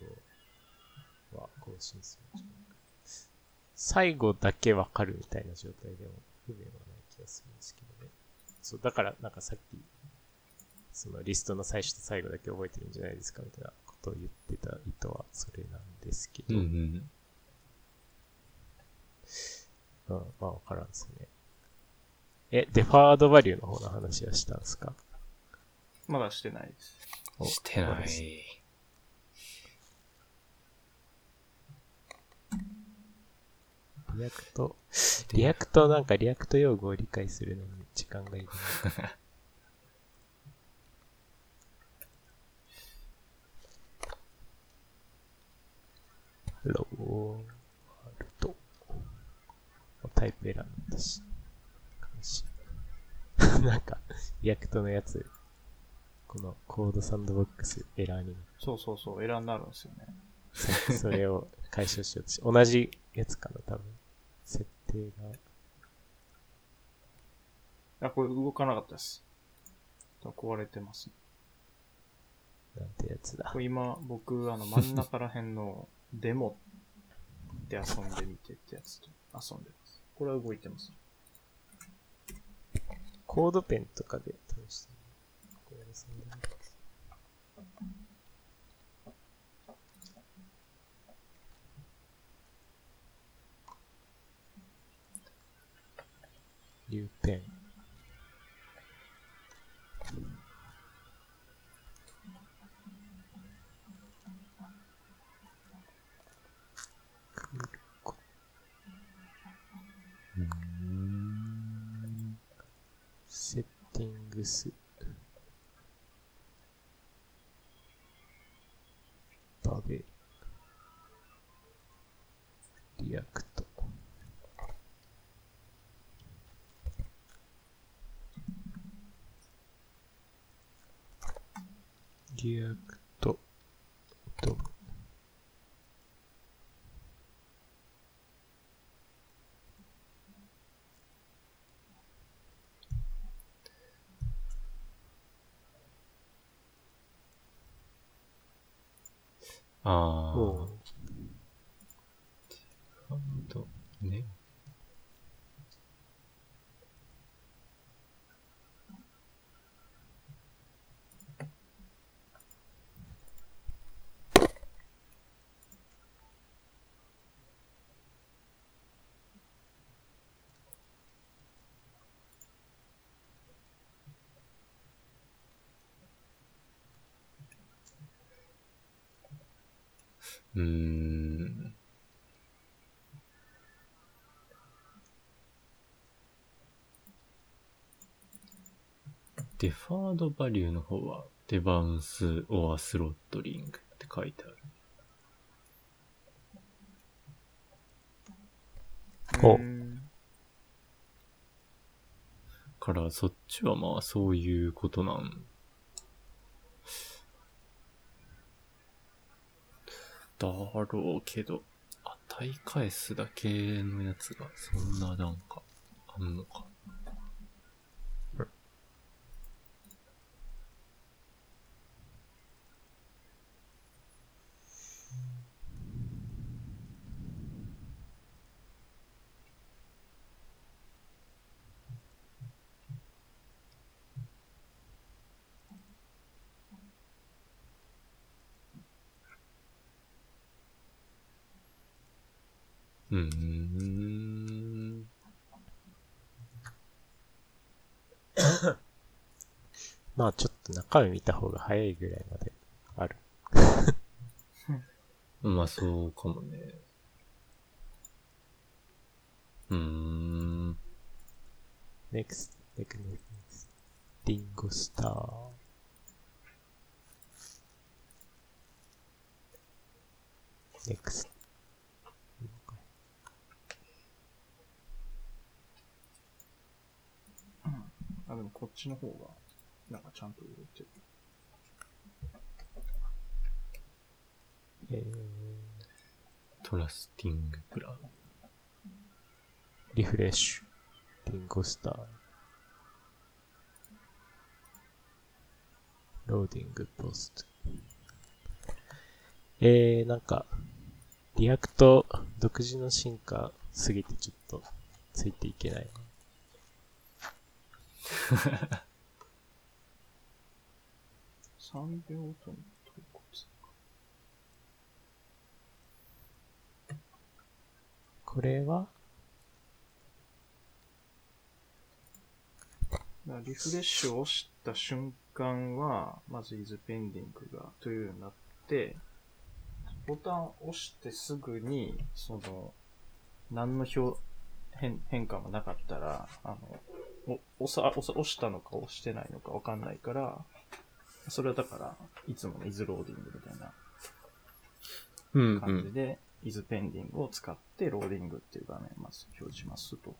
後は更新するんじゃないかな。最後だけわかるみたいな状態でも不便はない気がするんですけどね。そう、だからなんかさっき、そのリストの最初と最後だけ覚えてるんじゃないですかみたいなことを言ってた意図はそれなんですけど、うんうん。うん、まあわからんですね。え、デファードバリューの方の話はしたんですか？まだしてないです。おしてない。React、React なんか React 用語を理解するのに時間がいるな。ロールド。タイプ選んだし。なんか、 React のやつ、この CodeSandbox エラーにそうそうそう、エラーになるんですよね。それを解消しようとして、同じやつかな、多分。設定が。あ、これ動かなかったです。壊れてます。なんてやつだ今、僕、あの、真ん中ら辺のデモで遊んでみてってやつと遊んでます。これは動いてます。コードペンとかで試してみるこれ遊んでみるリューペン。セッティングス。リアクト。ドム。あおうー。ファンド、ね。うーん。デファードバリューの方は、デバウンス・オア・スロットリングって書いてある。ほううんから、そっちはまあそういうことなん。だろうけど、値返すだけのやつがそんななんか、あんのか。うーん。ま身見た方が早いぐらいまである。まあそうかもね。うーん。next, next, next, リンゴスター。next. あ、でもこっちの方が、なんかちゃんと動いてる。えトラスティングプラン。ー、リフレッシュ。リンゴスター。loading post。えー、なんか、 React 独自の進化すぎてちょっとついていけない。3秒ごとに投稿これは？リフレッシュを押した瞬間は、まず isPending が true になって、ボタンを押してすぐに、その、何の表、変、変化もなかったら、あの、お、押さ、押さ、押したのか押してないのかわかんないから、それはだから、いつもの isLoading みたいな感じで、 isPending を使って loading っていう画面をまず表示しますと。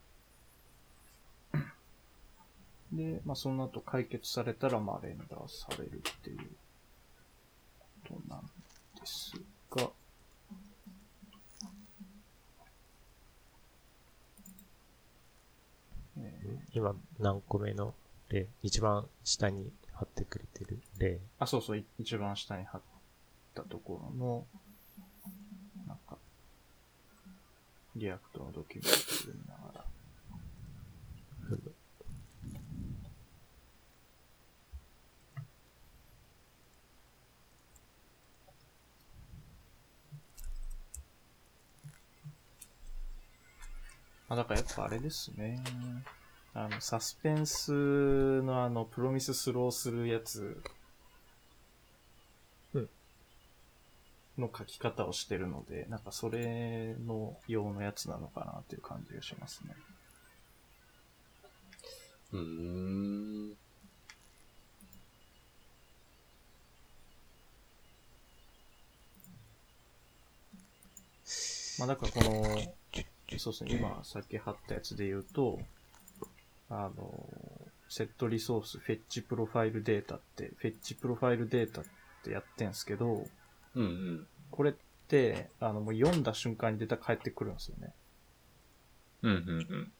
で、まあ、その後解決されたら、まあ、レンダーされるっていうことなんですが、今何個目の例、一番下に貼ってくれてる？例。あ、そうそう、一番下に貼ったところの、なんか、React のドキュメントを読みながら。あ、だからやっぱあれですね。あの、サスペンスのあの、 Promise throw するやつ、うんの書き方をしてるので、なんかそれの用のやつなのかなっていう感じがしますね。うーん。まあだからこの、そうですね、今さっき貼ったやつで言うと、あの、セットリソース、フェッチプロファイルデータって、フェッチプロファイルデータってやってんすけど、うんうん。これって、あの、もう読んだ瞬間にデータ返ってくるんですよね。うんうんうん。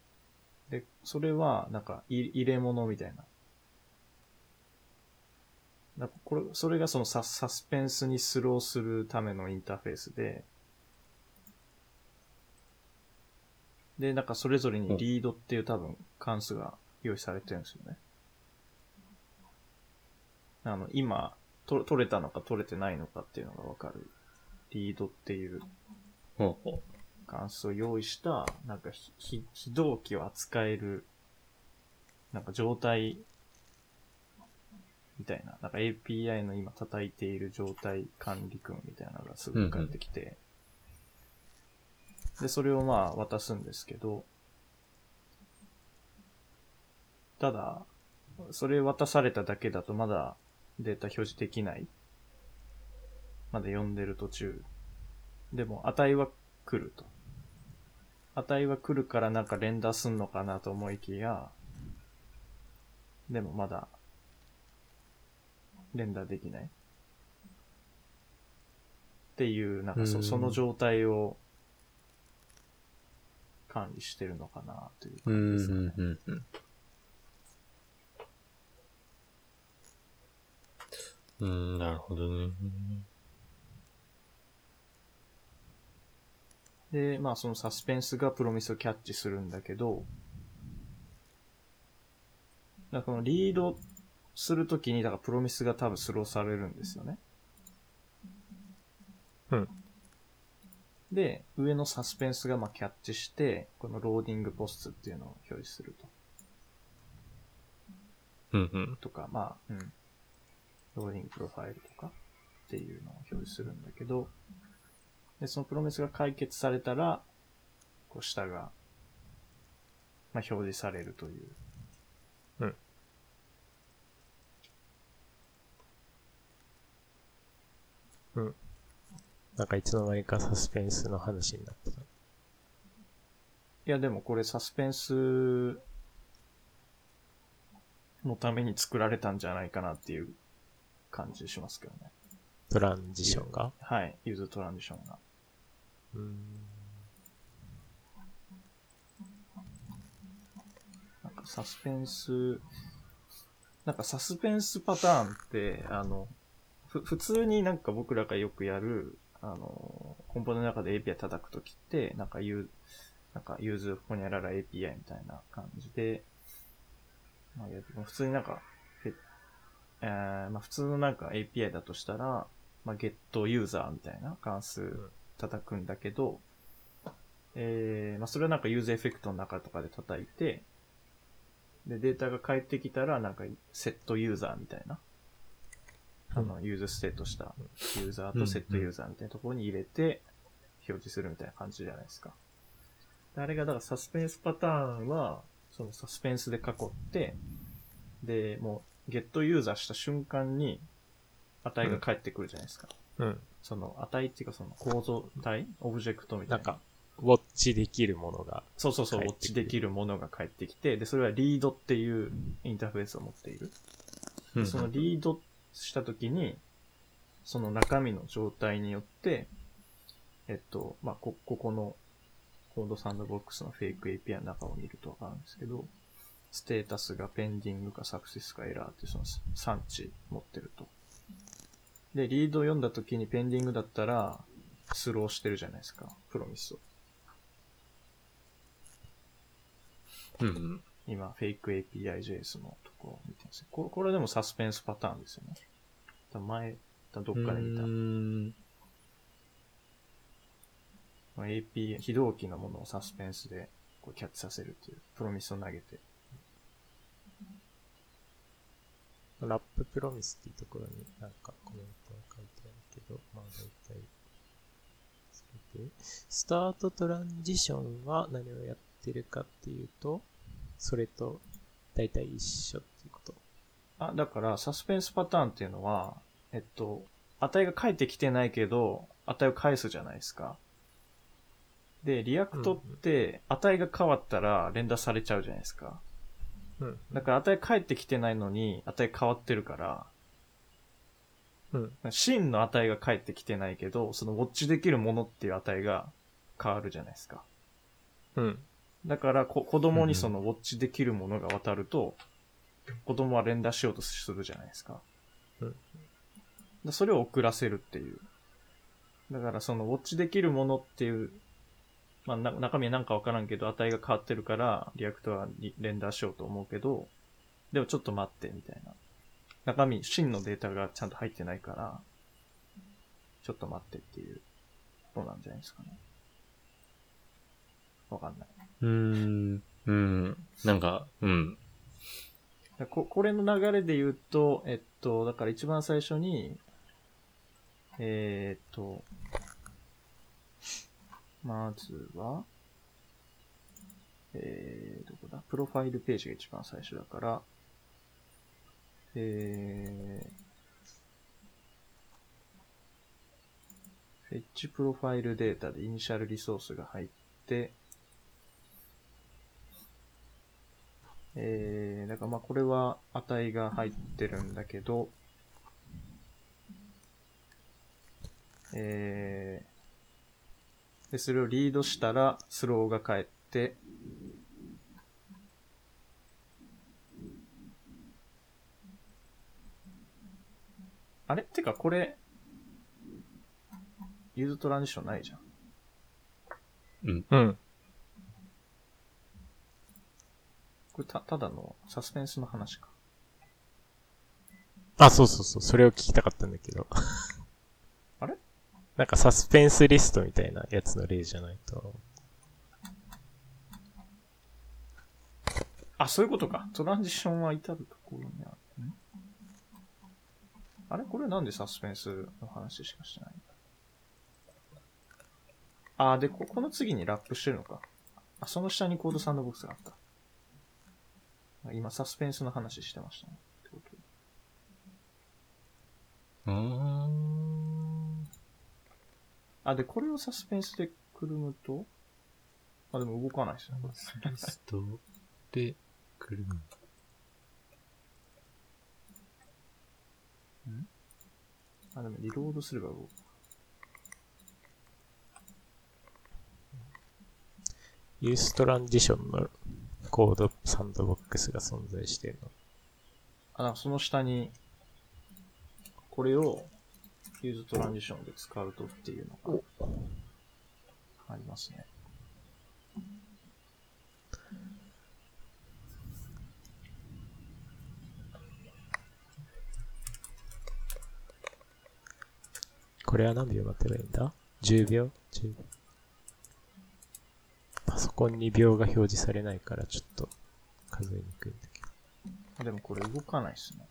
で、それは、なんか、い入れ物みたいな。なんかこれ、それがそのササスペンスにスローするためのインターフェースで、で、なんかそれぞれにリードっていう多分関数が用意されてるんですよね。あの、今、と取れたのか取れてないのかっていうのがわかる。リードっていう関数を用意した、なんかひ、ひ非同期を扱える、なんか状態、みたいな、なんか API の今叩いている状態管理組みたいなのがすぐ返ってきて、で、それをまあ渡すんですけど、ただ、それ渡されただけだとまだデータ表示できない。まだ読んでる途中。でも値は来ると。値は来るからなんか連打すんのかなと思いきや、でもまだ、連打できない。っていう、なんかそうんその状態を管理してるのかなという感じですかね。うんうん。うん、なるほどね。で、まあそのサスペンスがプロミスをキャッチするんだけど、だこのリードするときに、だからプロミスが多分スローされるんですよね。うん。で、上のサスペンスがまあキャッチして、この loading post っていうのを表示すると。うんうん。とか、まあ、うん。 loading profile とかっていうのを表示するんだけど、で、その Promise が解決されたら、こう下が、まあ、表示されるという。なんかいつの間にかサスペンスの話になってた。いや、でもこれサスペンスのために作られたんじゃないかなっていう感じしますけどね。トランジションが？はい。ユーズトランジションが。うーん。なんかサスペンス、なんかサスペンスパターンって、あの、ふ、普通になんか僕らがよくやる、あの、コンポーネの中で API 叩くときって、なんかユー、なんかユーズホニャララ API みたいな感じで、まあ、や普通になんか、えーまあ普通のなんか API だとしたら、まあ get user みたいな関数叩くんだけど、えー、まあそれはなんか useEffect の中とかで叩いて、で、データが返ってきたら、なんか、setUser みたいな。あの、 useState したユーザーと setUser みたいなところに入れて、表示するみたいな感じじゃないですか。であれが、だからサスペンスパターンは、そのサスペンスで囲って、で、もう、 getUser した瞬間に、値が返ってくるじゃないですか。うん。その、値っていうかその構造体オブジェクトみたな。ないんか、ウォッチできるものが。そうそうそう、ウォッチできるものが返ってきて、で、それは read っていうインターフェースを持っている。うんそのリードしたときに、その中身の状態によって、えっと、まあ、こ、ここのコードサンドボックスのフェイク API の中を見るとわかるんですけど、ステータスがペンディングかサクセスかエラーってその産地持ってると。で、リード読んだ時にペンディングだったら、スローしてるじゃないですか、プロミスを。うん。今、フェイク APIJS のとこを見てるんですよここれでもサスペンスパターンですよね。前、どっかで見たまあ AP、非同期のものをサスペンスでこうキャッチさせるっていう、プロミスを投げて。ラッププロミスっていうところになんかコメントが書いてあるけど、まあ大体、それで、 startTransition は何をやってるかっていうと、それと大体一緒っていうこと。あ、だから、サスペンスパターンっていうのは、えっと、値が返ってきてないけど、値を返すじゃないですか。で、 React って、値が変わったら render されちゃうじゃないですか。うん。だから値返ってきてないのに、値変わってるから、うん。真の値が返ってきてないけど、そのウォッチできるものっていう値が変わるじゃないですか。うん。だからこ、子供にそのウォッチできるものが渡ると、子供は render しようとするじゃないですか。うんだそれを遅らせるっていう。だからそのウォッチできるものっていう、まあな中身はなんかわからんけど値が変わってるから、 React は re-render しようと思うけど、でもちょっと待ってみたいな。中身、真のデータがちゃんと入ってないから、ちょっと待ってっていうことなんじゃないですかね。わかんない。うん。うん。なんか、うん。ここれの流れで言うと、えっと、だから一番最初に、えーっと、まずは、えー、どこだ？プロファイルページが一番最初だから、えー、フェッチプロファイルデータでイニシャルリソースが入って、えー、だからまあこれは値が入ってるんだけど、えー、で、それをリードしたらスローが返って、あれ？ってかこれ、ユーズトランジションないじゃん。うん。うん。これた、ただのサスペンスの話か。あ、そうそうそう。それを聞きたかったんだけど。あれ？なんかサスペンスリストみたいなやつの例じゃないと。あ、そういうことか。トランジションは至るところにある。んあれ？これなんでサスペンスの話しかしてないんだ？あ、で、ここの次にラップしてるのか。あ、その下にコードサンドボックスがあった。あ今、サスペンスの話してましたね。ってことであで、これをサスペンスでくるむと、あ、でも動かないですね。これリストで、くるむ。あ、でもリロードすれば動く。ユーストランジションのコードサンドボックスが存在してるの。あ、なんかその下に、これをユーズトランジションで使うとっていうのがありますね。これは何秒待てばいいんだ ?10 秒 ?10 秒。パソコンに秒が表示されないからちょっと数えにくいんだけど。あでもこれ動かないですね。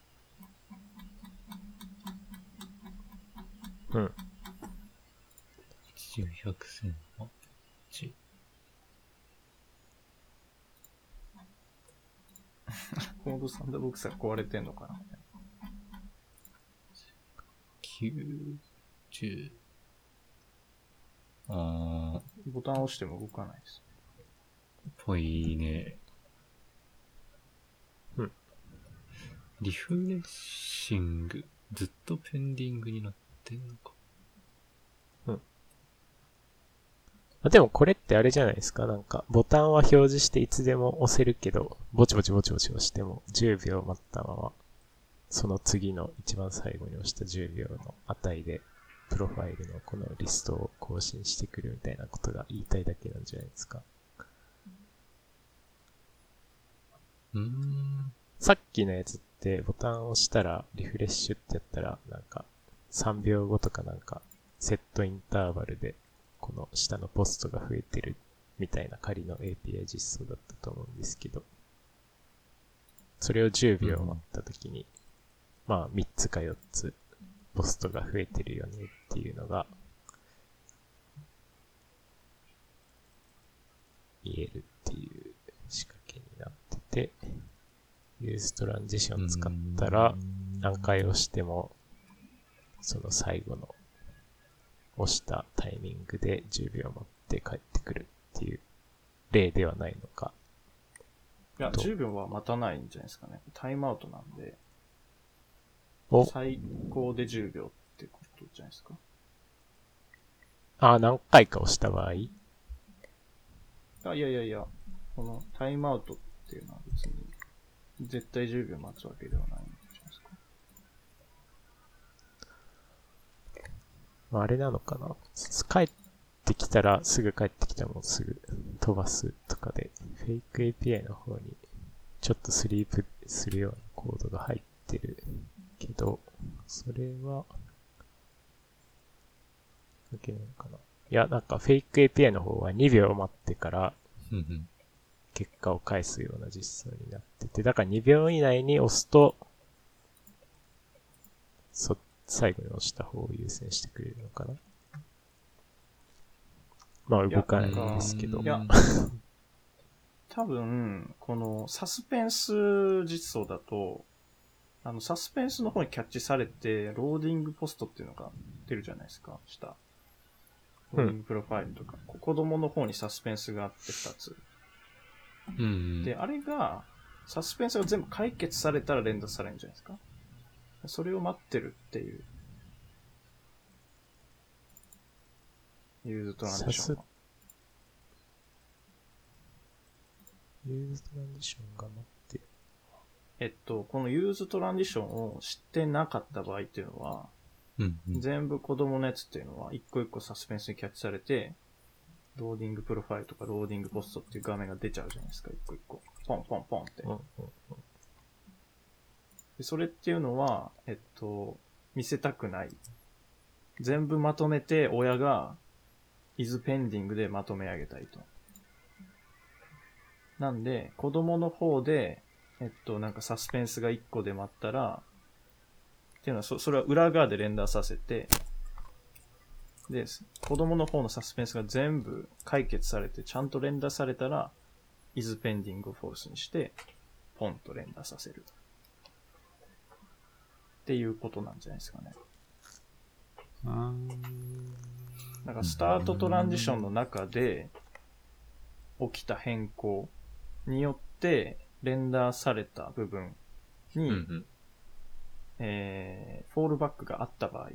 うん。80、100、1000、8。コードサンドボックスが壊れてんのかな9、10。あー、ボタンを押しても動かないです。ぽいね。うん。リフレッシング、ずっとペンディングになってんのか。あでもこれってあれじゃないですかなんか、ボタンは表示していつでも押せるけど、ぼちぼちぼちぼち押しても10秒待ったまま、その次の一番最後に押した10秒の値で、プロファイルのこのリストを更新してくるみたいなことが言いたいだけなんじゃないですか。さっきのやつってボタンを押したらリフレッシュってやったらなんか3秒後とかなんかセットインターバルでこの下のポストが増えてるみたいな仮の API 実装だったと思うんですけどそれを10秒待った時に、まあ3つか4つポストが増えてるよねっていうのが見えるっていう仕掛けになってて、ユーストランジション使ったら、何回押しても、その最後の押したタイミングで10秒待って帰ってくるっていう例ではないのか。いや、どう？10秒は待たないんじゃないですかね。タイムアウトなんで、お、最高で10秒ってことじゃないですか。あ、何回か押した場合？あ、いやいやいや、このタイムアウトっていうのは別に、絶対10秒待つわけではないんじゃないですか。まあ、あれなのかな。す帰ってきたら、すぐ帰ってきたらもうすぐ飛ばすとかで、フェイク API の方にちょっとスリープするようなコードが入ってるけど、それは、関係ないのかな。いや、なんかフェイク API の方は2秒待ってから。結果を返すような実装になってて、だから2秒以内に押すと、そ、最後に押した方を優先してくれるのかな。まあ動かないんですけど。いや多分、このサスペンス実装だと、あの、サスペンスの方にキャッチされて、 loading post っていうのが出るじゃないですか、下。 loading profile とか。こ子供の方にサスペンスがあって2つ。うんうん。で、あれが、サスペンスが全部解決されたら render されるんじゃないですか？それを待ってるっていう。 useTransition は。useTransition が待ってる。えっと、この useTransition を使ってなかった場合っていうのは、うんうん。全部子供のやつっていうのは、一個一個サスペンスにキャッチされて、 loading profile とか loading post っていう画面が出ちゃうじゃないですか、一個一個。ポンポンポンって。うんうんでそれっていうのは、えっと、見せたくない。全部まとめて親が、isPending でまとめ上げたいと。なんで、子供の方で、えっと、なんかサスペンスが1個で待ったら、っていうのはそ、それは裏側で render させて、で、子供の方のサスペンスが全部解決されて、ちゃんと render されたら、 isPending を false にして、ポンと render させると。っていうことなんじゃないですかね。なんかスタートトランジションの中で起きた変更によってレンダーされた部分に、うんうん。えーフォールバックがあった場合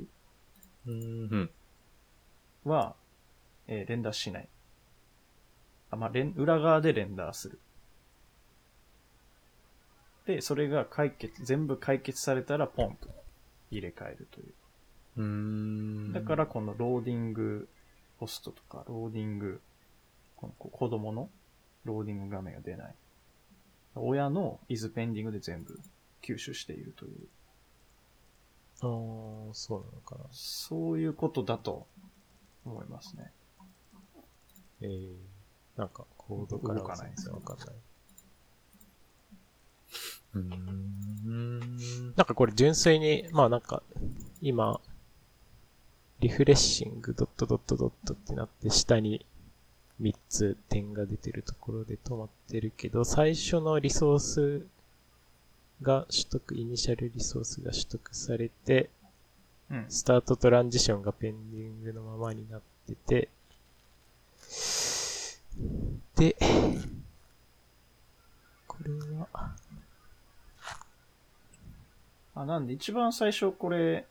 うん。は、えーレンダーしない。あ、まあ、レン裏側でレンダーする。で、それが解決、全部解決されたらポンと入れ替えるという。うーん。だからこの loading post とか、ローディング、このこ子供のローディング画面が出ない。親の isPending で全部吸収しているという、あー、そうなのかな。そういうことだと思いますね。えー、なんかコードから全然わかんない。うーん。なんかこれ純粋に、まあなんか、今、リフレッシングドットドットドットってなって下に3つ点が出てるところで止まってるけど、最初のリソースが取得、イニシャルリソースが取得されて、うん。スタートトランジションがペンディングのままになってて、で、これは、あ、なんで一番最初これ、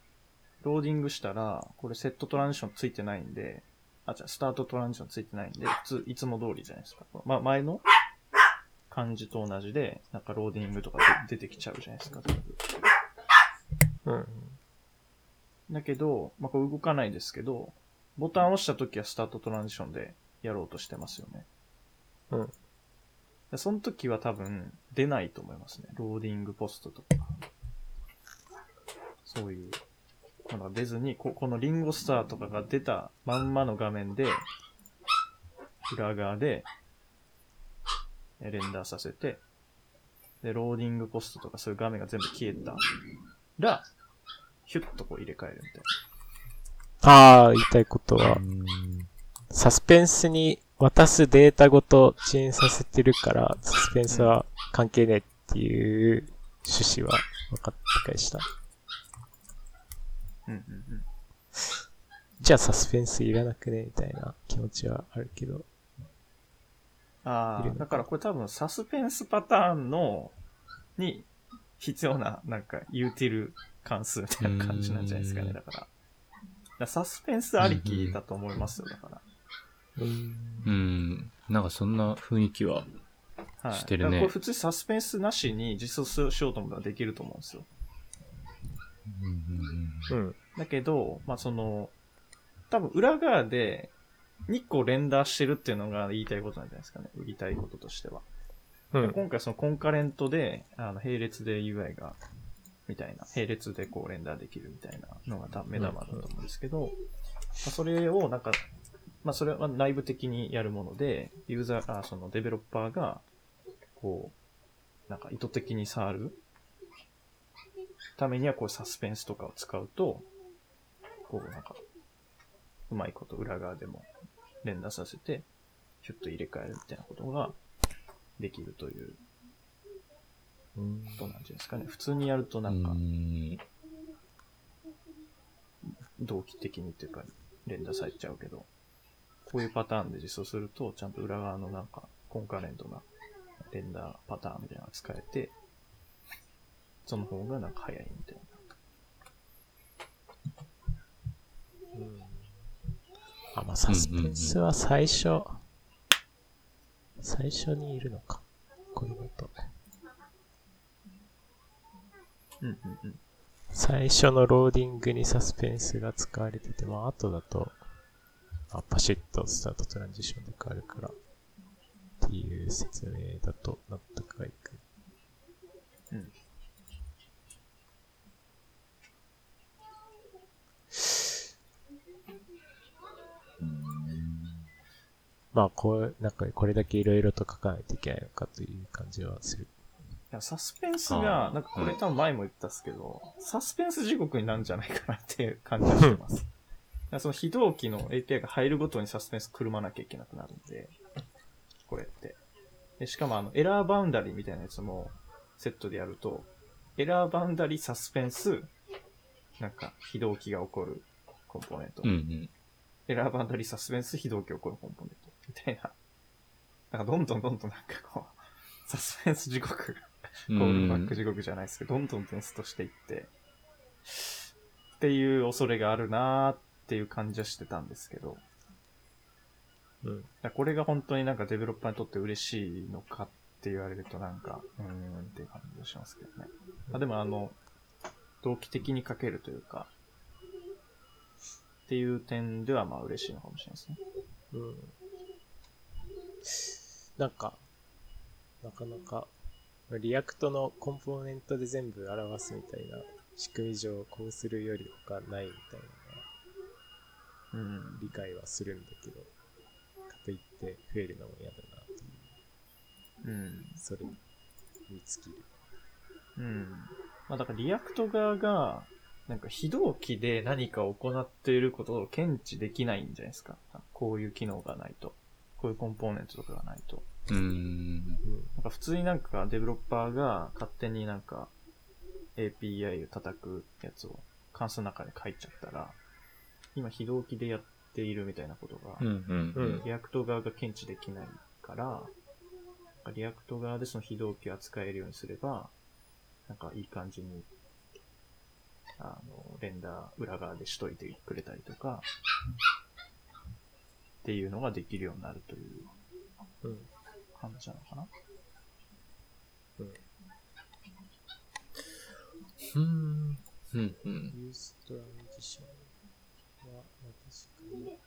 ローディングしたら、これ setTransition ついてないんで、あ、じゃあ startTransition ついてないんで、普通、いつも通りじゃないですか。ま、前の感じと同じで、なんかローディングとかで出てきちゃうじゃないですか。うん。だけど、まあ、これ動かないですけど、ボタンを押した時は startTransition でやろうとしてますよね。うん。でその時は多分出ないと思いますね。 Loading posts とか。そういう。なんか出ずに、ここの Ringo Starr とかが出たまんまの画面で、裏側で、え render させて、で、 Loading posts とかそういう画面が全部消えたら、ヒュッとこう入れ替えるみたいああ、言いたいことはう、んサスペンスに渡すデータごと遅延させてるから、サスペンスは関係ねえっていう趣旨は分かって理解した。な。うんうんうん。じゃあサスペンスいらなくねみたいな気持ちはあるけど。ああ、だからこれ多分サスペンスパターンの、に必要な、なんか、ユーティル関数みたいな感じなんじゃないですかね、うんだから。だからサスペンスありきだと思いますよ、だから。うん。なんかそんな雰囲気は。はい。してるねだからこれ普通サスペンスなしに実装しようと思ったらできると思うんですよ。うん。だけど、まあその、多分裏側で2個連打してるっていうのが言いたいことなんじゃないですかね。言いたいこととしては。うん。今回そのコンカレントで、あの、並列で UI が、みたいな、並列でこうレンダーできるみたいなのが多分目玉だと思うんですけど、まあ、それをなんか、まあそれは内部的にやるもので、ユーザー、あそのデベロッパーが、こう、なんか意図的に触るためにはこうサスペンスとかを使うと、こうなんか、うまいこと裏側でも連打させて、ヒュッと入れ替えるみたいなことができるということなんじゃないですかね。普通にやるとなんか、同期的にっていうか、連打されちゃうけど、こういうパターンで実装すると、ちゃんと裏側のなんか、コンカレントな連打パターンみたいなのが使えて、その方がなんか早いみたいな。あ、まあ、サスペンスは最初、最初にいるのか。こういうのと。うんうんうん。最初のローディングにサスペンスが使われてて、まあ、後だと、あ、パシッとスタートトランジションで変わるから、っていう説明だと納得がいく。うん。まあ、こう、なんかこれだけいろいろと書かないといけないのかという感じはする。いや、サスペンスあが、ーなんかこれうん多分前も言ったっすけど、サスペンス地獄になるんじゃないかなっていう感じがしてます。だからその非同期の API が入るごとにサスペンスくるまなきゃいけなくなるんで、これって。でしかもあの、エラーバウンダリーみたいなやつもセットでやると、エラーバウンダリーサスペンス、なんか非同期が起こるコンポーネント。うんうん。エラーバウンダリーサスペンス非同期起こるコンポーネント。みたいな。なんかどんどんどんどんなんかこう、サスペンス地獄がうコールバックん地獄じゃないですけど、どんどんテストしていって、っていう恐れがあるなーっていう感じはしてたんですけど、うん。これが本当になんかデベロッパーにとって嬉しいのかって言われるとなんか、うーんっていう感じがしますけどね。あでもあの、同期的に書けるというか、っていう点ではまあ嬉しいのかもしれないですね。うん。なんか、なかなか、 React のコンポーネントで全部表すみたいな仕組み上、こうするより他ないみたいなうん。理解はするんだけど、かといって増えるのも嫌だなとうん。それに尽きる。うん。まあだから React 側が、なんか非同期で何かを行っていることを検知できないんじゃないですか。こういう機能がないと。こういうコンポーネントとかがないと。うん。うん。なんか普通になんかデベロッパーが勝手になんか API を叩くやつを関数の中で書いちゃったら、今非同期でやっているみたいなことが、うんうんうん。 React 側が検知できないから、 React 側でその非同期を扱えるようにすれば、なんかいい感じに、あの、 render 裏側でしといてくれたりとか、っていうのができるようになるといううん。感じなのかな？うん。うん。うん。うん。 useTransitioンは、まあ確かに。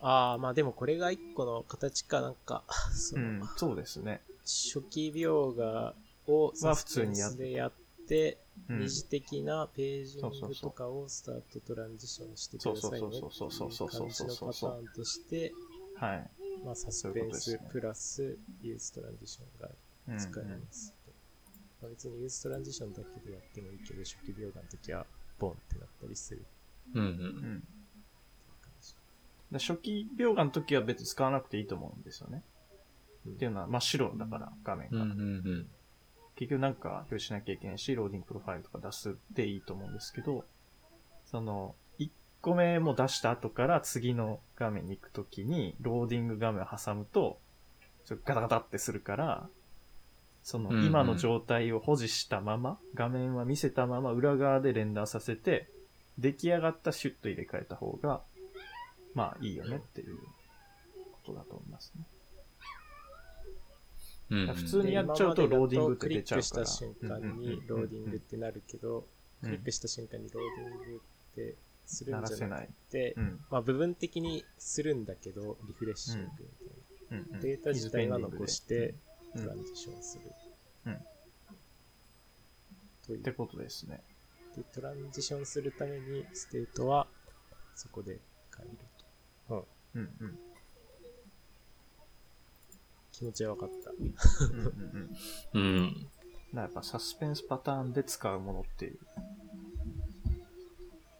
ああ、まあでもこれが一個の形かなんか、そうの、ん、そうですね。初期描画をは普通にやっサスペンスでやって、うん二次的なページングとかをスタートトランジションしてくださいねっていうそうそうそうそうそう感じのパターンとして、はい。まあサスペンスプラスユーストランジションがうん使えますと。まあ、別にユーストランジションだけでやってもいいけど、初期描画の時はボンってなったりするうん。う。うんん。感じ。で初期描画の時は別に使わなくていいと思うんですよね。うんっていうのは真っ白だから、画面うん。が。うん。結局なんか表示しなきゃいけないし、 Loading profile とか出すっていいと思うんですけど、その、1個目も出した後から次の画面に行くときに、ローディング画面を挟むと、ちょっとガタガタってするから、その今の状態を保持したまま、画面は見せたまま裏側で render させて、出来上がったシュッと入れ替えた方が、まあいいよねっていうことだと思いますね。うん。普通にやっちゃうとローディングって出ちゃうからクリックした瞬間にローディングってなるけど、クリックした瞬間にローディングってするんじゃなくてう、ん。まあ部分的にするんだけど、 refreshing みたいな。うんうんデータ自体は残して、うんトランジションする。うんというってことですね。で、トランジションするために、ステートはそこで変えると。うん。うんうん。気持ちは分かった。うんうんうん。うん。らやっぱサスペンスパターンで使うものっていう。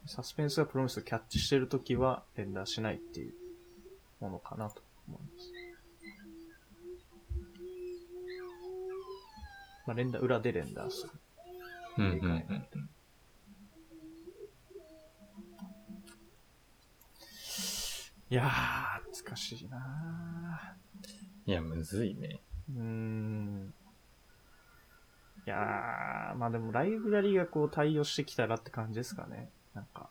サスペンスが Promise をキャッチしてるときは render しないっていうものかなと思います。まあ、レンダー、裏でレンダーする。うん。うん。いやー、難しいないや、むずいね。ーうーん。いやー、まあでもライブラリがこう対応してきたらって感じですかね。なんか、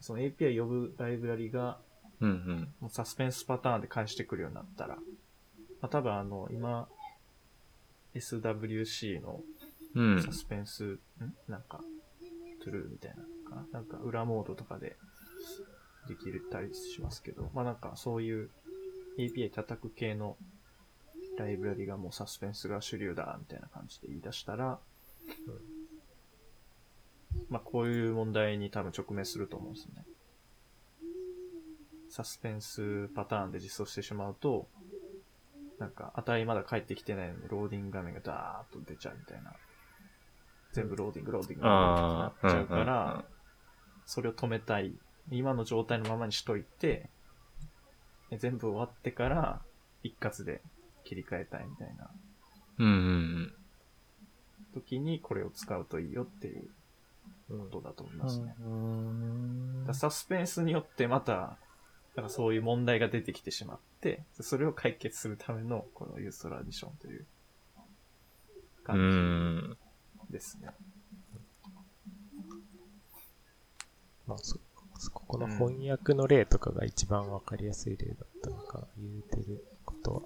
その API 呼ぶライブラリがうん。うん。もうサスペンスパターンで返してくるようになったら、まあ多分あの、今、SWC のうんサ。スペンス、ん？なんか、トゥルーみたいなのかな？なんか裏モードとかでできたりしますけど、まあなんかそういう API 叩く系のライブラリがもうサスペンスが主流だみたいな感じで言い出したら、まあこういう問題に多分直面すると思うんですよね。サスペンスパターンで実装してしまうと、なんか値まだ返ってきてないのにローディング画面がダーッと出ちゃうみたいな。全部ローディング、ローディング、ローディングああ。ってなっちゃうから、それを止めたい。今の状態のままにしといて、で全部終わってから一括で切り替えたいみたいなうん。うん。時にこれを使うといいよっていうことだと思いますね。サスペンスによってまた、なんかそういう問題が出てきてしまって、それを解決するためのこのユーストラディションというう感ん。じですね。まあ、そ、ここの翻訳の例とかが一番わかりやすい例だったのか、言うてることは。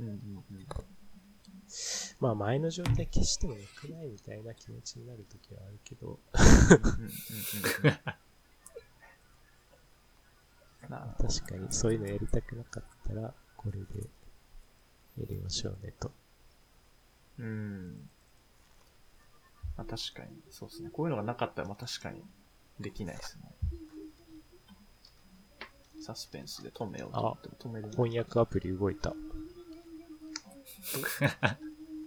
うんうんうん。まあ、前の状態消してもよくないみたいな気持ちになるときはあるけど、うんうんうんうんなるほど確かにそういうのやりたくなかったら、これでやりましょうねと。うん。まあ確かに、そうですね。こういうのがなかったら、まあ確かにできないですね。サスペンスで止めようと思っても止める。翻訳アプリ動いた。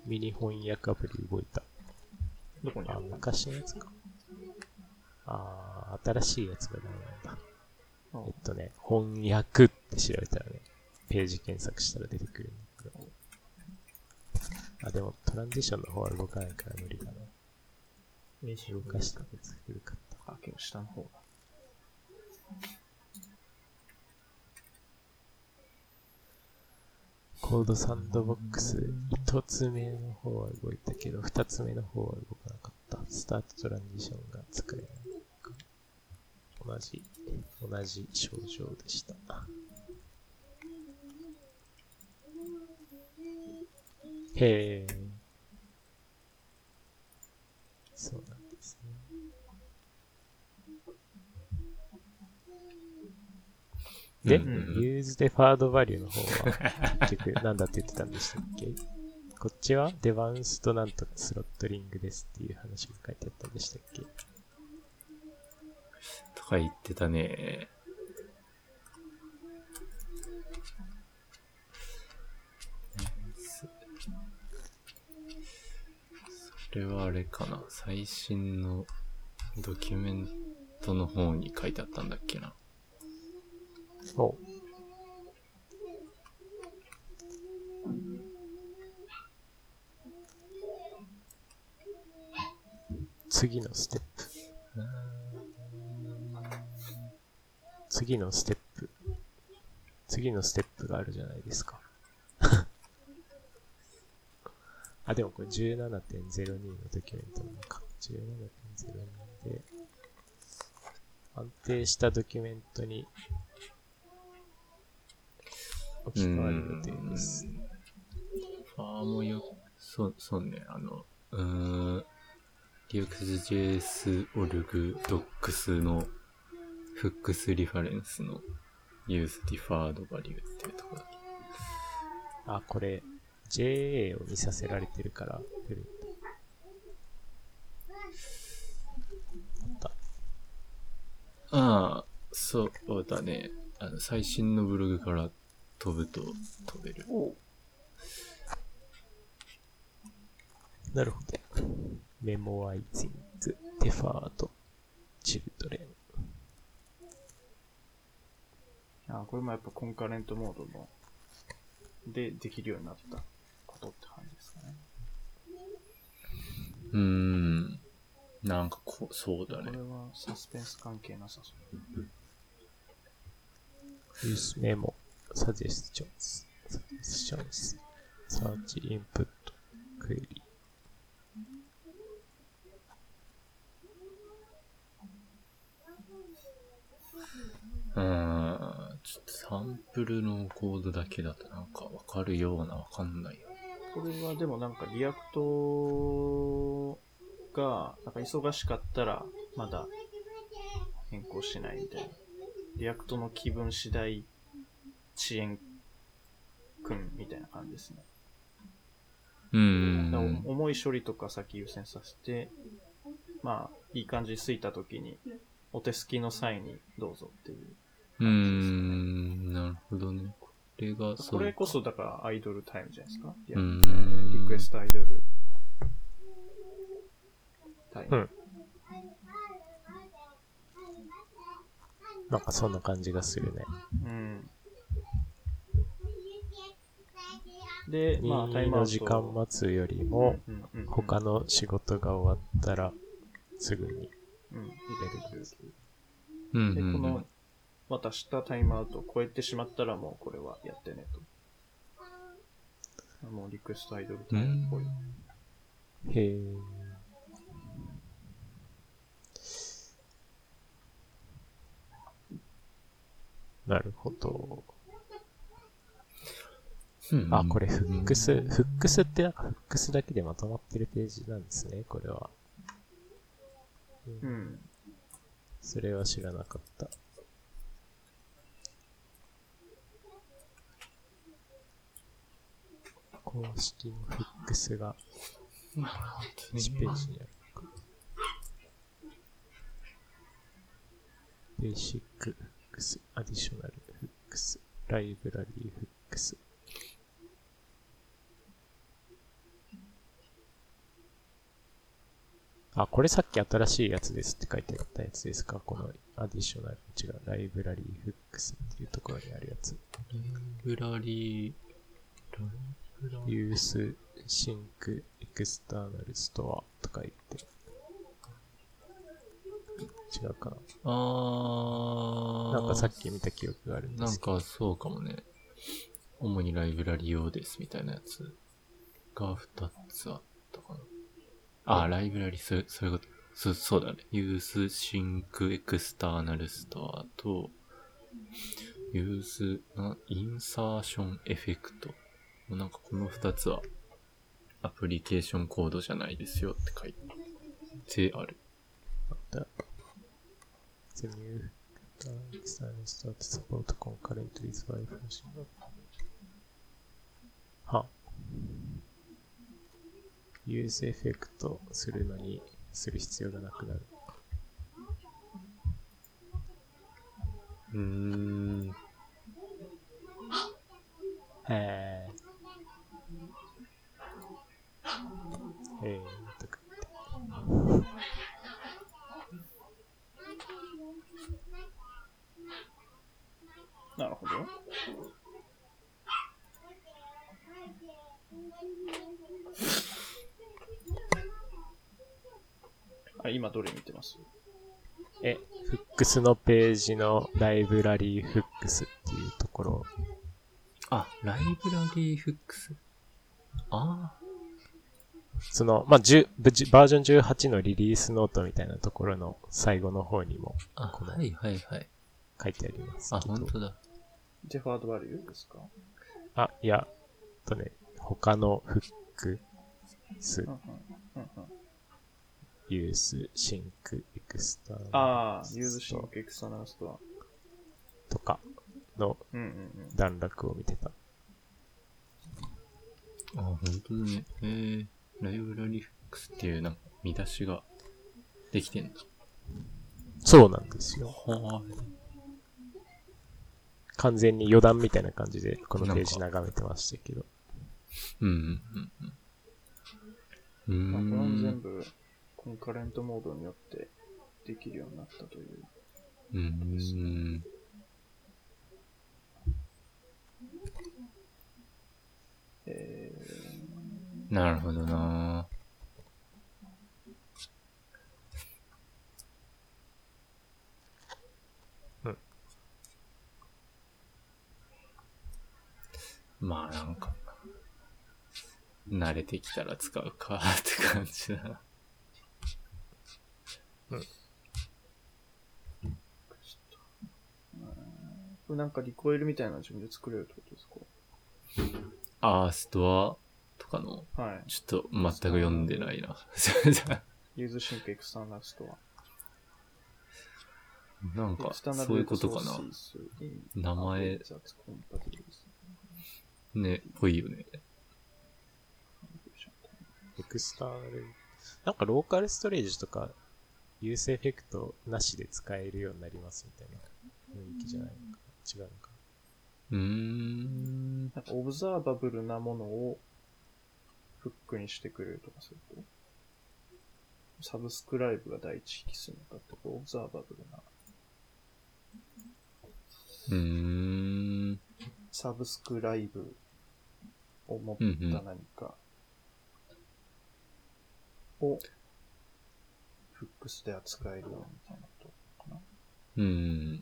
ミニ翻訳アプリ動いた。あ、どこにある？昔のやつか。あー、新しいやつがダメなんだ。のえっとね、翻訳って調べたらね、ページ検索したら出てくるんだけど。あ、でもトランジションの方は動かないから無理だな。動かしたやつ古かった。あ、結構下の方だ。コードサンドボックス、一つ目の方は動いたけど、二つ目の方は動かなかった。スタートトランジションが使えない。同じ、同じ症状でした。へえ。そうね。で、うんうんうん use deferred value の方は、結局、なんだって言ってたんでしたっけ？こっちはデバウンスとなんとかスロットリングですっていう話が書いてあったんでしたっけ？とか言ってたね。それはあれかな。最新のドキュメントの方に書いてあったんだっけな。お次のステップ。次のステップ。次のステップがあるじゃないですか。あ、でもこれ17.02のドキュメントなのか。17.02で、安定したドキュメントに置き換わる予定です。ファーもよ、そう、そうね、あの、うーん、React.js オルグ docs のフックスリファレンスの use deferred value っていうところだあ、これ、JA を見させられてるから出る。あった。ああ、そうだね。あの、最新のブログから飛ぶと飛べる。なるほど。メモワイズング、デファード、チルドレン。あ、これもやっぱコンカレントモードの、でできるようになったことって感じですかね。うーん。なんかこう、そうだねこれ。はサスペンス関係なさそう。use memo, suggestions, suggestions, search input, query. うーん。ちょっとサンプルのコードだけだとなんかわかるようなわかんないよ。これはでもなんか React が、なんか忙しかったらまだ変更しないみたいな。 React の気分次第遅延くんみたいな感じですね。うーだからん。重い処理とか先優先させて、まあ、いい感じについた時に、お手すきの際にどうぞっていう。うーん。なるほどね。これが、そう。これこそだからアイドルタイムじゃないですか？リうーん。リクエストアイドルタイム。うんなんかそんな感じがするね。うん。で、まあ、タイ任意ムアウトの時間待つよりも、他の仕事が終わったら、すぐにうん、入れるうんで、この。渡したタイムアウトを超えてしまったらもうこれはやってねと。もうリクエストアイドルタイムっぽい。へえ。なるほど。うんあ、これフックス、フックスってなんかフックスだけでまとまってるページなんですね、これは。うん。それは知らなかった。公式のフックスが1ページにあるのか。ベーシックフックス、 Additional Hooks、Library Hooks。あ、これさっき新しいやつですって書いてあったやつですか？この Additional、違う、 Library Hooks っていうところにあるやつ。ライブラリー、ライブラリー。 useSyncExternalStore とか言って。違うかな？あー。なんかさっき見た記憶があるんでなんすけど。かそうかもね。主にライブラリ用ですみたいなやつが2つあっ。あ、ライブラリ、そうそういうこと。そそうだね。 useSyncExternalStore と、 useInsertionEffect。なんかこの二つはアプリケーションコードじゃないですよって書いてある。The new external start to support concurrently with Wi-Fi function. は。ユースエフェクトするのにする必要がなくなる。うーん。へえ。えーとかって。なるほど。あ、今どれ見てます？え、フックスのページのライブラリーフックスっていうところ、あ、 Library Hooks？あその、まあ、10ブジバージョン18のリリースノートみたいなところの最後の方にもあ、はいはいはい。書いてありますあ。本当だ。 Deferred Value ですか？あ、いや、とね、他のフックスうん、うんうんうん use、Sync、Exterああ、 useSyncExternalStore。とかのうんうんうん。段落を見てた。あ、本当だね。えー、ライブラリーフックスっていうなんか見出しができてんだ。そうなんですよ。は完全に余談みたいな感じで、このページ眺めてましたけど。うんうんうんうん。うまあ、これもーん。全部、コンカレントモードによってできるようになったという。うん。えなるほどなうんまあなんか、慣れてきたら使うかって感じだな。ー、これなんか Recoil みたいなの自分で作れるってことですあー、ストアとかの、かはい。ちょっと全く読んでないな。useSyncExternalStore。なんか、 external そういうことかな。名前ね、ぽいよね。エクスターナル、なんかローカルストレージとか、ユースエフェクトなしで使えるようになりますみたいな雰囲気じゃないのかな？違うのかうーん。なんかオブザーバブルなものをフックにしてくれるとかすると、サブスクライブが第一引数になって、オブザーバブルな、うーん。サブスクライブを持っうんうん。た何かをフックスで扱えるようみたいなことかな。うーん。エ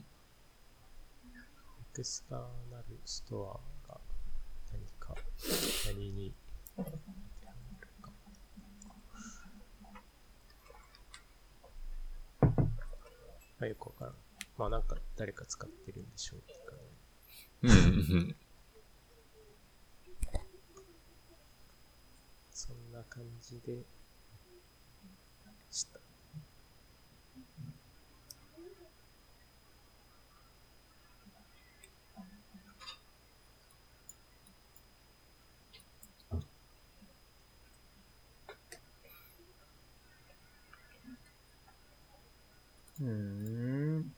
クスターナルストアが何か、何にまあよくわからん。まあなんか誰か使ってるんでしょうって感じ。うんうん。そんな感じでした。うーん。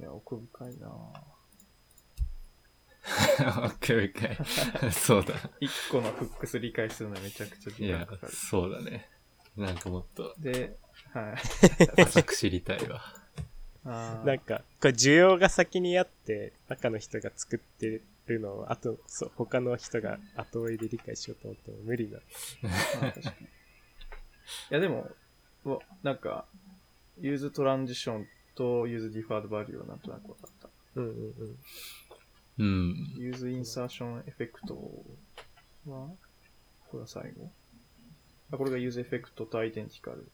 いや、奥深いなぁオッケーオッケー。そうだ。一個のフックス理解するのにめちゃくちゃ時間かか、る。そうだね。なんかもっとで、はい。浅く知りたいわ。なんか、これ需要が先にあって、中の人が作ってるのを、あと、そう、他の人が後追いで理解しようと思っても無理だ。いや、でも、なんか、 useTransition と useDeferredValue はなんとなく分かった。うんうんうん。うん。 useInsertionEffect は、これは最後あ、これが useEffect とアイデンティカル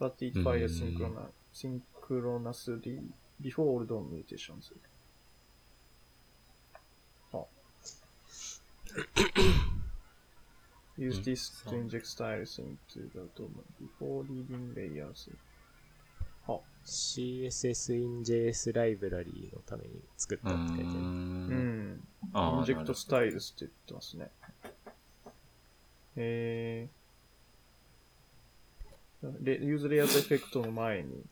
but it うん fires synchrona- synchronously before all DOM mutations. あ Use うん this そう to inject styles into the DOM before leaving layers. あ CSS in JS ライブラリーのために作ったって書いてある。うん inject styles って言ってますね。えー、レ useLayoutEffect の前に、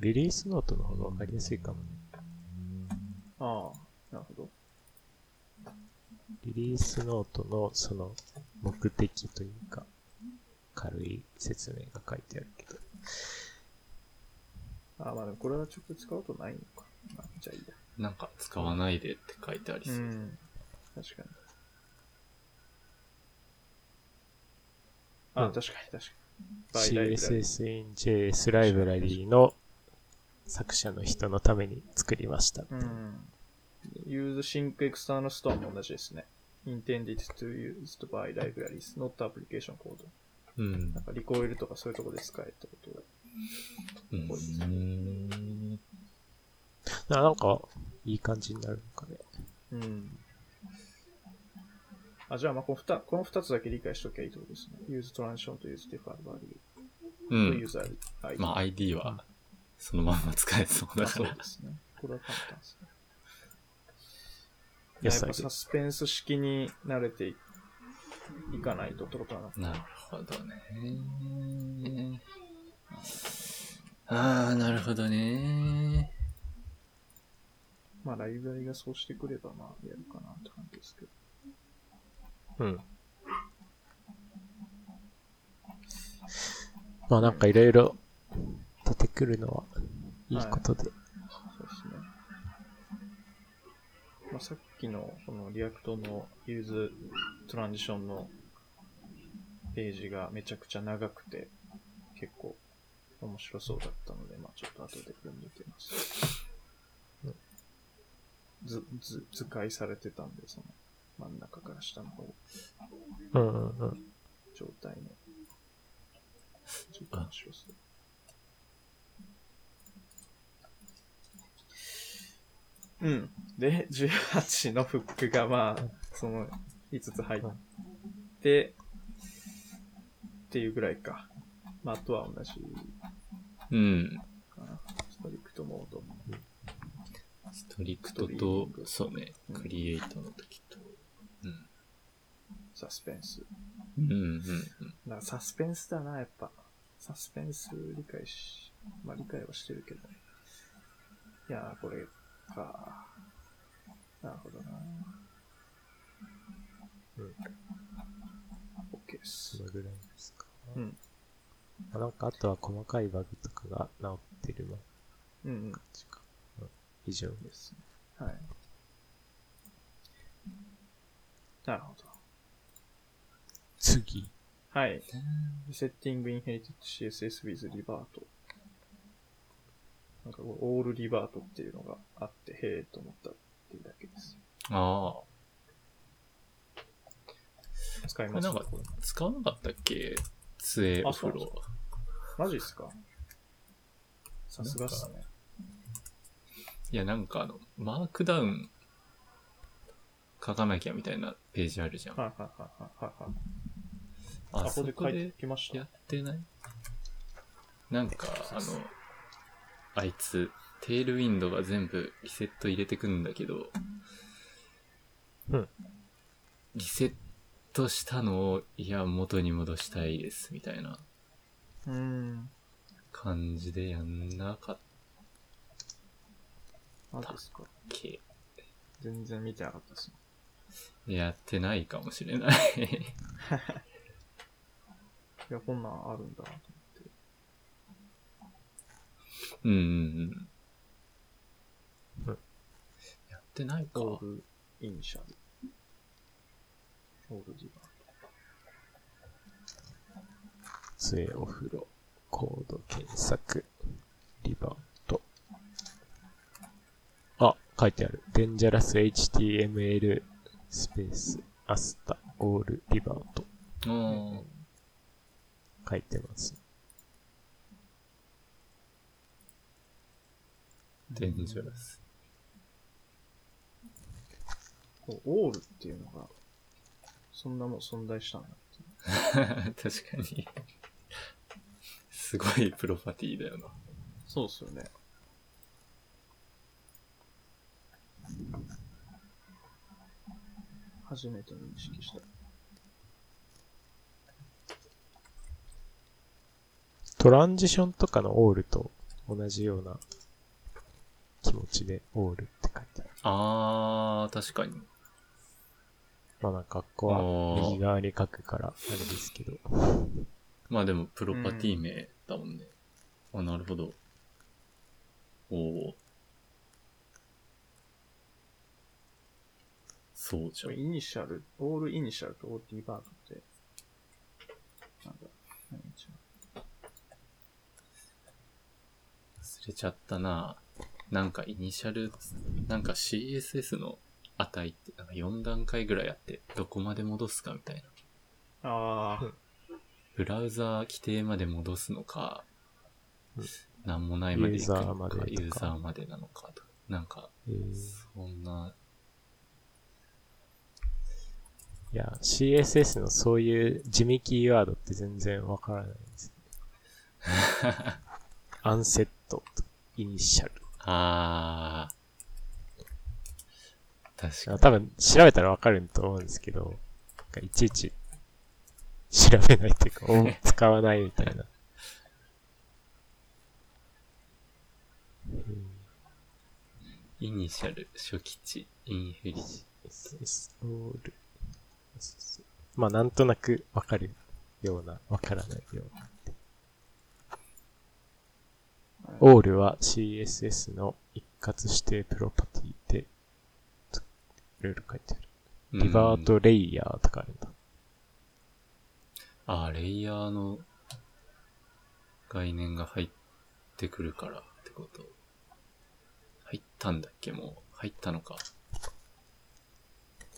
リリースノートの方がわかりやすいかもね。ああ、なるほど。リリースノートのその目的というか、軽い説明が書いてあるけど。ああ、まあでもこれは直接使うことないのか。まあ、じゃあいいや。なんか使わないでって書いてありそう。ん。確かに。あ、うん確かに確かに。CSS in JS ライブラリーの作者の人のために作りました。うん。Use Sync External Store も同じですね。Intended to used by libraries, not application code. うんなんかリコイルとかそういうとこで使えたことが。うん。うん。ななんか、いい感じになるのかね。うん。あ、じゃあまあこの二この二つだけ理解しときゃいいってことですね。Use transition と use default value うとん。user ID。まあ ID はそのまま使えそうだあから。そうですね。これは簡単ですね。野菜やっぱサスペンス式に慣れていいかないとってことなの。なるほどね。ああ、なるほどね。まあライブラリがそうしてくればまあやるかなって感じですけど。うん。まあなんかいろいろ出てくるのはいいことで。そうですね。まあ、さっきのその React の useTransition のページがめちゃくちゃ長くて結構面白そうだったので、まあちょっと後で読んでみます。ず、ず、図解されてたんで、その真ん中から下の方、うんうんうん。状態の。ちょっと面白そう。うん。で、18のフックがまあ、その5つ入って、っていうぐらいか。まあ、あとは同じうん。ストリクトモードも。ストリクトと、そうね、クリエイトの時と。うん。サスペンス。うんうんうん。サスペンスだな、やっぱ。サスペンス理解し、まあ理解はしてるけど。いやー、これか。なるほどな。うん。OK ですそ。のぐらいですか。うん。まあなんかあとは細かいバグとかが直ってるのうんうん。感じか。うん以上。ですね。はい。なるほど。次。はい。Setting Inherited CSS with Revert。なんかオールリバートっていうのがあって、へえと思ったっていうだけです。ああ。使いますこれなんか使わなかったっけ？杖お風呂。マジっすか？さすがっすね。いや、なんかあの、マークダウン書かなきゃみたいなページあるじゃん。はいはいはいはいはいはい。あ、そこで。やってない？なんか、あの、あいつ、テールウィンドが全部リセット入れてくんだけど、うん。リセットしたのを、いや、元に戻したいです、みたいなうーん。感じでやんなかっマジっすかけ。全然見てなかったですね。やってないかもしれない。いや、こんなんあるんだ。うんうんやってないか。オールイニシャル。オールリバー杖お風呂、コード検索、リバート。あ、書いてある。Dangerous HTML スペース、アスタ、オール、リバーとあ書いてます。ー、デンジャラス。こうオールっていうのが、そんなもん存在したんだって。確かに。すごいプロパティだよな。そうっすよね。初めて認識した。トランジションとかのオールと同じような気持ちでオールって書いてある。あー、確かに。まあなんかここは右側に書くからあれですけど。まあでも、プロパティ名だもんね。あ、なるほど。おお。そうじゃん。 initial、all initial と all revert って、なんだ、何違う忘れちゃったななんか initial、なんか CSS の値ってなんか4段階ぐらいあって、どこまで戻すかみたいな。ああ、ブラウザー規定まで戻すのかうん、なんもないまで行くのか、ユーザーまでなのかとか。なんか、えーそんな、いや、CSS のそういう地味キーワードって全然わからないんです。アンセットとイニシャル。あー。確かに。多分調べたらわかると思うんですけど、いちいち調べないっていうか、お使わないみたいな。イニシャル、初期値、インヘリ。SS オール。まあなんとなくわかるような、わからないような。オールは CSS の一括指定プロパティで、いろいろ書いてある。リバートレイヤーとかあるんだ。ああ、レイヤーの概念が入ってくるからってこと。入ったんだっけもう。入ったのか。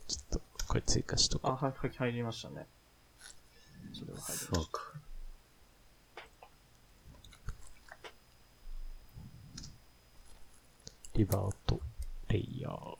ちょっと、これ追加しとあ、こはい、はい、入りましたね。それは入りましそうか。リバートレイヤー。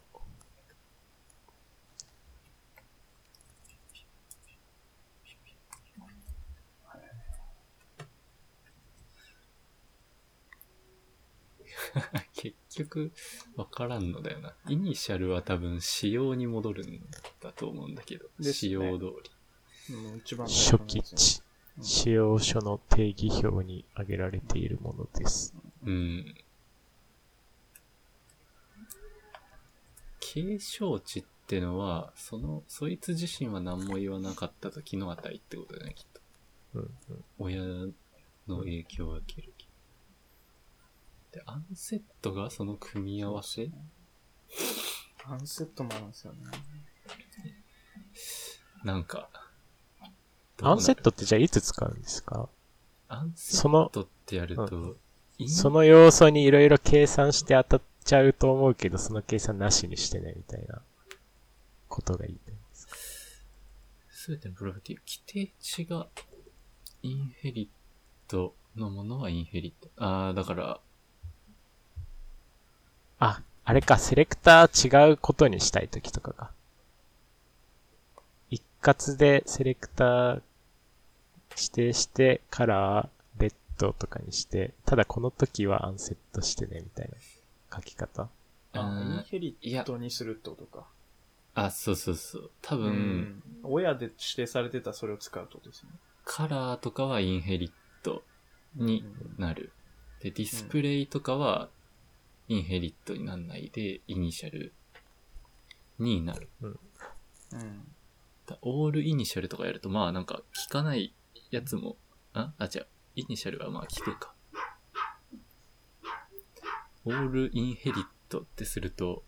結局、わからんのだよな。イニシャルは多分仕様に戻るんだと思うんだけど。ね仕様通り。一番最初期値。使用書の定義表に挙げられているものです。うん。継承値ってのは、その、そいつ自身は何も言わなかった時の値ってことだよね、きっと。うんうん。親の影響を受ける。で、アンセットがその組み合わせ？アンセットもあるんですよね。なんか。アンセットトってじゃあいつ使うんですか？アンセそのットってやると、その要素にいろいろ計算して当たっちゃうと思うけど、その計算なしにしてね、みたいなことがいいんですか？すべてのプロパティ、規定値がインヘリットのものはインヘリット。ああ、だから、あ、あれか、セレクター違うことにしたいときとかか。一括でセレクター指定して、カラー、レッドとかにして、ただこの時はアンセットしてね、みたいな書き方？あ、うんインヘリットにするってことか。あ、そうそうそう。多分、うん。親で指定されてたそれを使うってことですね。カラーとかはインヘリットになる。で、 display とかは inherit にならないで、 initial になる。うん。だ all initial とかやると、まあなんか効かないやつも、あ？あ、違う。 initial はまあ効くか。 all inherit ってすると、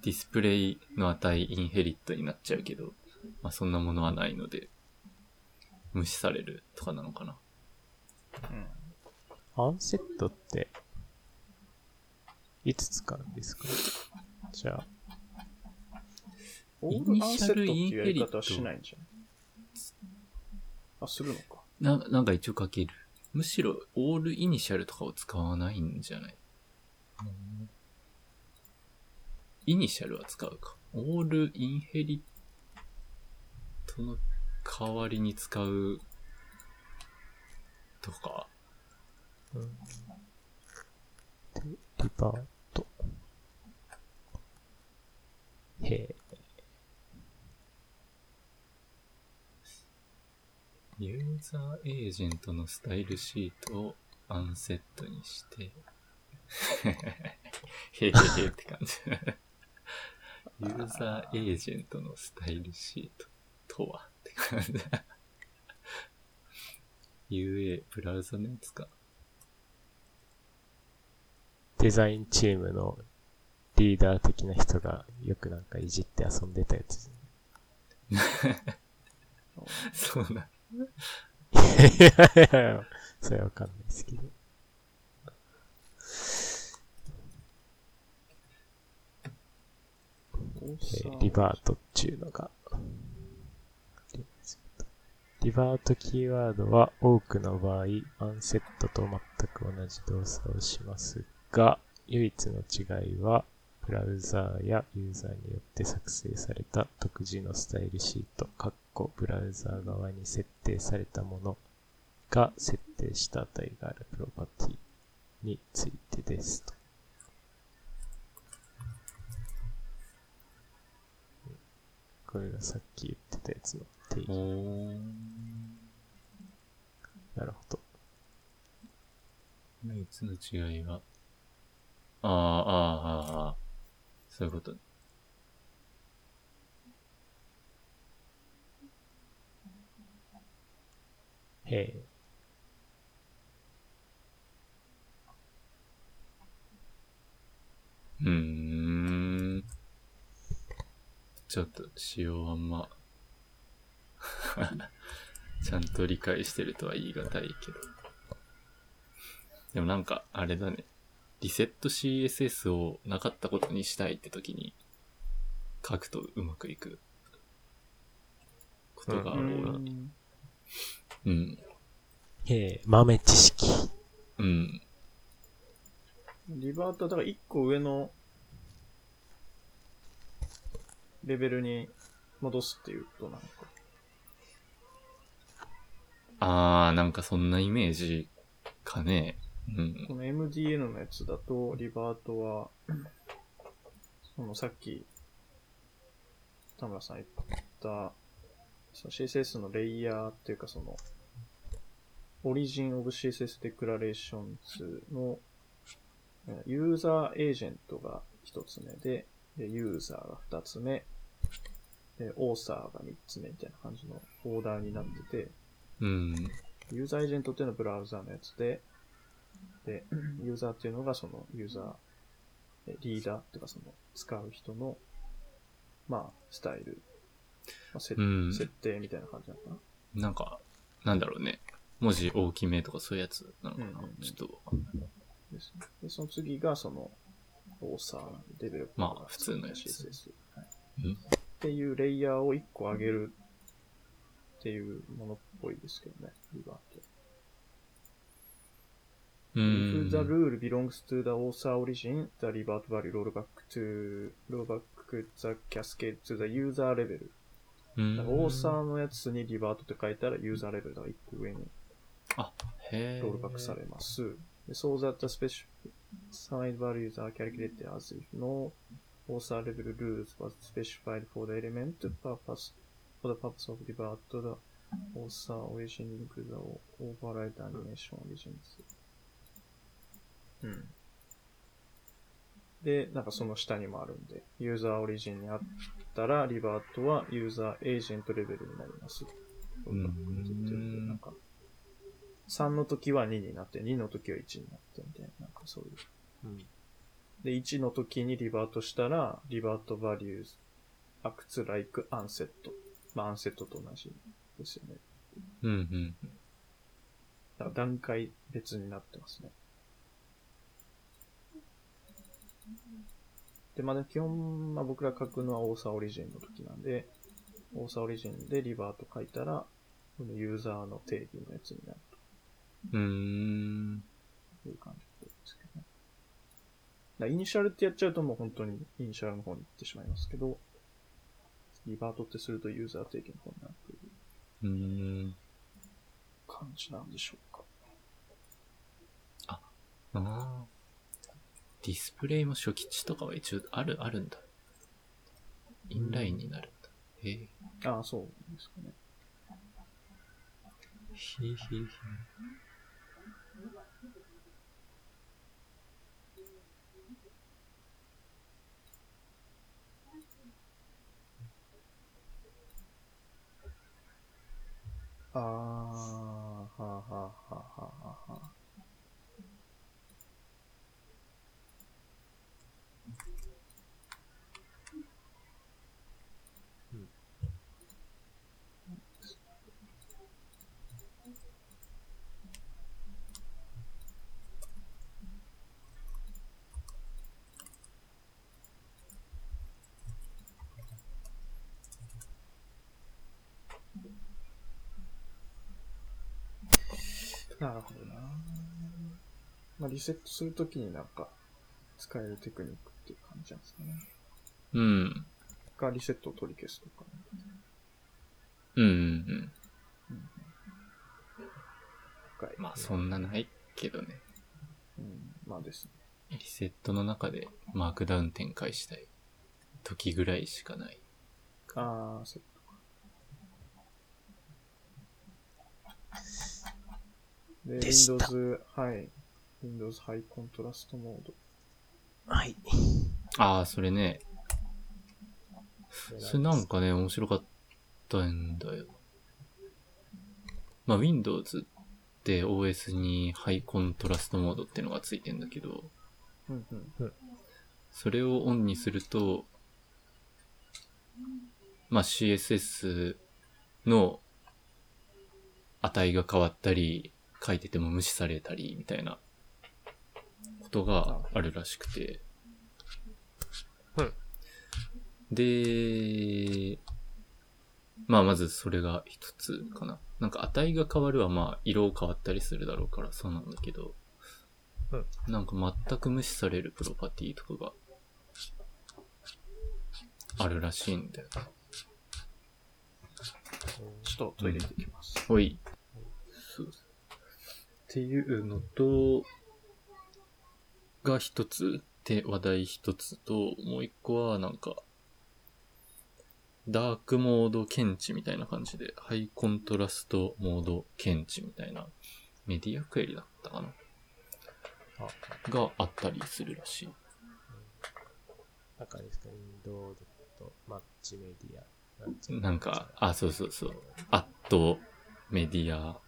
display の値 inherit になっちゃうけど、まあそんなものはないので、無視されるとかなのかな。うん。アンセットって、いつ使うんですか？じゃあ、オールアンセットっていうやり方はしないんじゃない？あ、するのか。な、なんか一応書ける。むしろ、オールイニシャルとかを使わないんじゃない？イニシャルは使うか。オールインヘリトの代わりに使うとか。リバート。へえ。ユーザーエージェントのスタイルシートをアンセットにして、へ へへへって感じ。ユーザーエージェントのスタイルシートとはって感じ。UA、ブラウザのやつか。デザインチームのリーダー的な人がよくなんかいじって遊んでたやつ。そうな。いやいやいやそれはわかんないですけど。えーリバートっていうのが、リバートキーワードは多くの場合、アンセットと全く同じ動作をしますが、唯一の違いは、ブラウザーやユーザーによって作成された独自のスタイルシート、カッコブラウザー側に設定されたものが設定した値があるプロパティについてですと。これがさっき言ってたやつの定義。おなるほど。唯一の違いは、ああ、ああ、ああ、そういうこと。へえ。うーん。ちょっと仕様あんま、ちゃんと理解してるとは言い難いけど。でもなんか、あれだね。リセット CSS をなかったことにしたいって時に、書くとうまくいくことが多い。うんうん。へえ、豆知識。うん。リバートはだから一個上のレベルに戻すっていうことなのか。あー、なんかそんなイメージかね。うん。この MDN のやつだと、 revert は、そのさっき、田村さん言った、その CSS のレイヤーっていうかその、オリジンオブ CSS デクラレーションズの、えー user agent が一つ目で、でユーザーが二つ目、で、オーサーが三つ目みたいな感じのオーダーになってて、うん。ユーザーエージェントっていうのはブラウザーのやつで、で、ユーザーっていうのがそのユーザー、えリーダーっていうかその使う人の、まあ、スタイル、まあ、せうん設定みたいな感じなのかな？なんか、なんだろうね。文字大きめとかそういうやつなのかな、うんうんうんちょっとわかんない。ですね。で、その次がその、オーサー、デベロッパーがまあ普通のやつ CSS。はいうんっていうレイヤーを1個上げるっていうものっぽいですけどね、リバート。う If the ん。rule belongs to the author origin, the revert value roll back to, roll back the cascade to the user level. うんだからオーサーのやつにリバートって書いたらユーザーレベルが1個上にあ。ロールバックされます。で so that the specified values are calculated as if no author level rules was specified for the element purpose for the purpose of revert the author origin the override animation origins. うん。で、なんかその下にもあるんで、ユーザーオリジンにあったら、リバートはユーザーエージェントレベルになります。んなんか、3の時は2になって、2の時は1になって、みたいな、なんかそういう。うん。で、1の時にリバートしたら、リバートバリューズ、acts like unset。まあ、アンセットと同じですよね。うんうん。だから段階別になってますね。で、まあ、基本、まあ、僕ら書くのはオーサーオリジンの時なんで、オーサーオリジンでリバーと書いたら、このユーザーの定義のやつになるうーん。という感じですけどね。イニシャルってやっちゃうともう本当にイニシャルの方に行ってしまいますけど、リバートってするとユーザー定義の方になるといううーん。感じなんでしょうか。ああ。ディスプレイも初期値とかは一応ある、あるんだ。インラインになるんだ。へえ。ああ、そうですかね。ひひひ。ああ、はあはあはあはあはあ。なるほどな。まあ、リセットするときになんか、使えるテクニックっていう感じなんですかね。うん。が、リセットを取り消すとか、ね。うんうんうん。深い。まあそんなないけどね。うん、まあですね。リセットの中でマークダウン展開したい時ぐらいしかない。ああ、そういうことか。で、でした Windows、はい。Windows ハイコントラストモード。はい。ああ、それね。それなんかね、面白かったんだよ。まあ Windows って OS にハイコントラストモードっていうのがついてんだけど、うんうん。それをオンにすると、まあ CSS の値が変わったり、書いてても無視されたり、みたいなことがあるらしくて。うんで、まあまずそれが一つかな。なんか値が変わるはまあ色変わったりするだろうからそうなんだけど、うんなんか全く無視されるプロパティとかがあるらしいんだよね。ちょっとトイレ行ってきます。ほい。そうっていうのと、が一つ、で、話題一つと、もう一個はなんか、ダークモード検知みたいな感じで、ハイコントラストモード検知みたいな、メディアクエリだったかな？あ、があったりするらしい。なんかあれですか、Windows マッチメディア。なんか、あ、そうそうそう。アットメディア、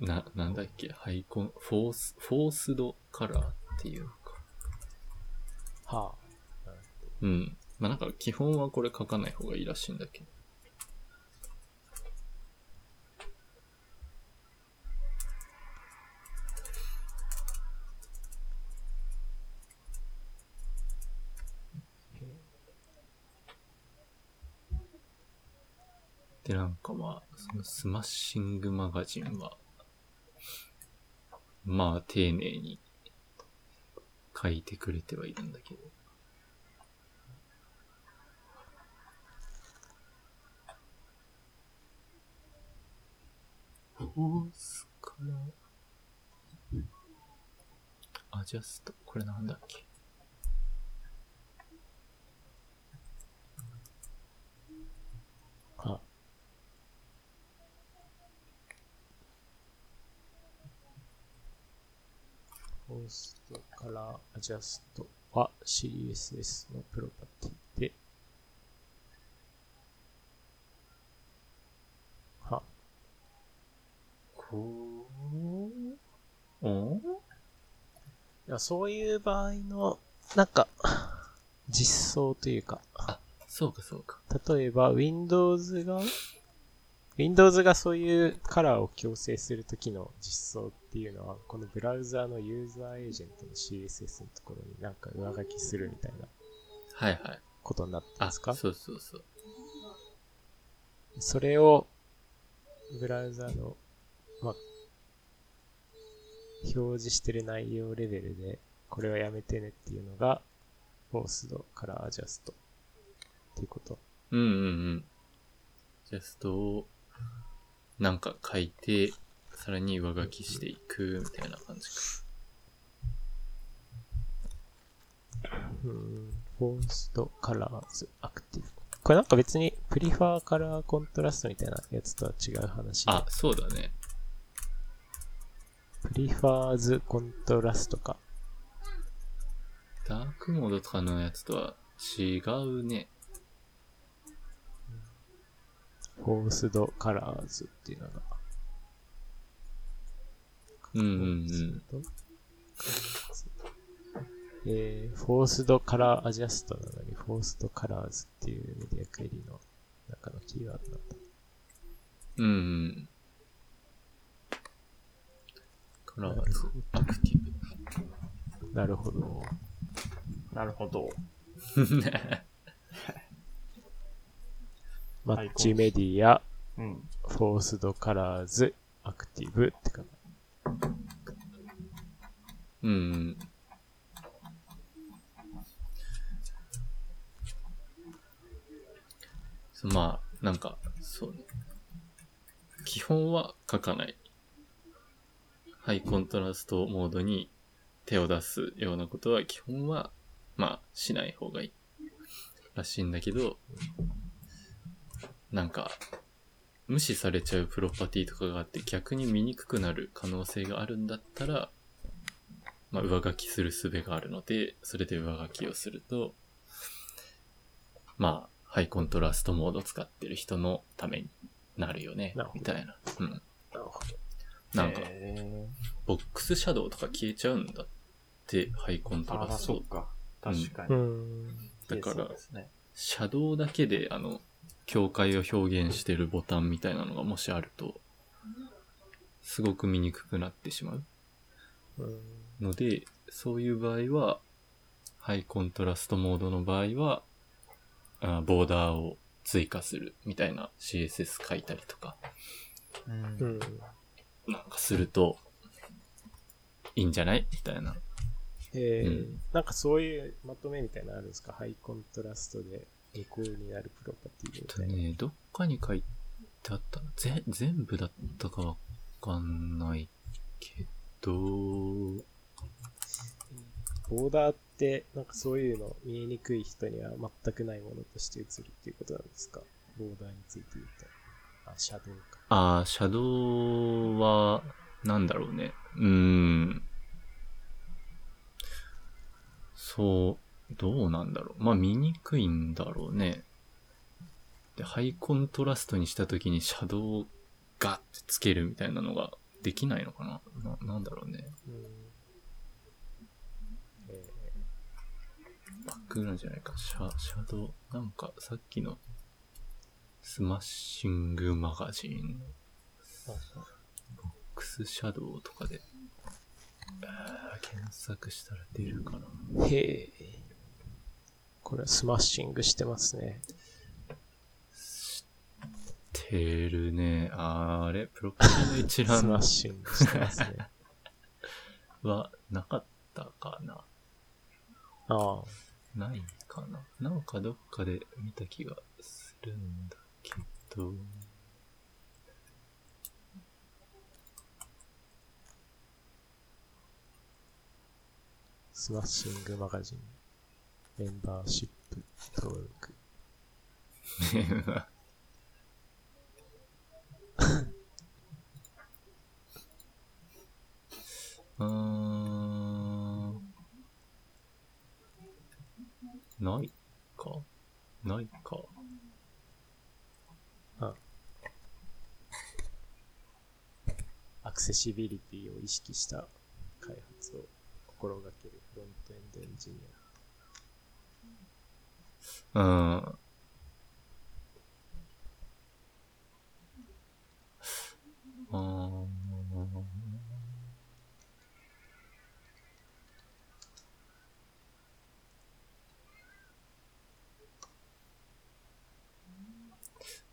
な、なんだっけ、ハイコン、フォース、フォースドカラーっていうのか。はあ。うん。まあなんか基本はこれ書かない方がいいらしいんだけど。で、なんかまあ、そのスマッシングマガジンは、まあ丁寧に書いてくれてはいるんだけど。フォースから、アジャスト、これなんだっけ？ホーストからアジャストは CSS のプロパティで、は、こう、おいやそういう場合の、なんか、実装というか、そうかそうか。例えば Windows が Windows がそういうカラーを強制するときの実装っていうのは、このブラウザーのユーザーエージェントの CSS のところになんか上書きするみたいなはいはい。ことになってあ、ますか？そうそうそう。それを、ブラウザの、まあ、表示してる内容レベルで、これはやめてねっていうのが、フォースドカラーアジャストっていうこと。うんうんうん。ジャストを、なんか書いて、さらに上書きしていく、みたいな感じか。うん、 forced colors active。これなんか別に prefer color contrast みたいなやつとは違う話で。あ、そうだね。 prefers contrast か。ダークモードとかのやつとは違うね。 forced colors っていうのが。うんうんうん。えー、 forced color adjust なのに、 forced colors っていうメディアクエリの中のキーワードなんだ。うんうん。 colors acti なるほど。なるほど。ブ。 matchMedia、うん。 forced colors、ac tive ってか。うんうん。まあ、なんか、そうね。基本は書かない。ハイコントラストモードに手を出すようなことは基本は、まあ、しない方がいい。らしいんだけど、なんか、無視されちゃうプロパティとかがあって逆に見にくくなる可能性があるんだったら、まあ、上書きする術があるので、それで上書きをすると、まあ、ハイコントラストモード使ってる人のためになるよねみたいな。うん。なるほなんか、へボックスシャドウとか消えちゃうんだって、ハイコントラスト。そっか。確かど。うに。ん。だからね。シャドウだけで、あの、境界を表現してるボタンみたいなのがもしあると、すごく見にくくなってしまう。うんので、そういう場合は、ハイコントラストモードの場合は、あボーダーを追加するみたいな CSS 書いたりとか、うんうん。なんかすると、いいんじゃないみたいな。えーうんなんかそういうまとめみたいなのあるんですか？ハイコントラストで無効になるプロパティと。ね、どっかに書いてあったな。ぜ、全部だったかわかんないけど、ボーダーって、なんかそういうの見えにくい人には全くないものとして映るっていうことなんですか？ボーダーについて言うと。あ、シャドウか。あー、シャドウは、なんだろうね。うーん。そう、どうなんだろう。まあ見にくいんだろうね。で、ハイコントラストにしたときにシャドウをガッてつけるみたいなのができないのかなな、なんだろうね。バックなんじゃないか。 sha、shadow。なんかさっきの Smashing Magazine ー、 box shadow とかで、検索したら出るかな。へえ。これは smashing してますね。てるね。あれ？プロパティの一スマッ覧シングしてますね。はなかったかな？ああ。ないかな？なんかどっかで見た気がするんだけど。スマッシングマガジン。メンバーシップ登録。うーん。ないかないか。アクセシビリティを意識した開発を心がけるフロントエンドエンジニうん。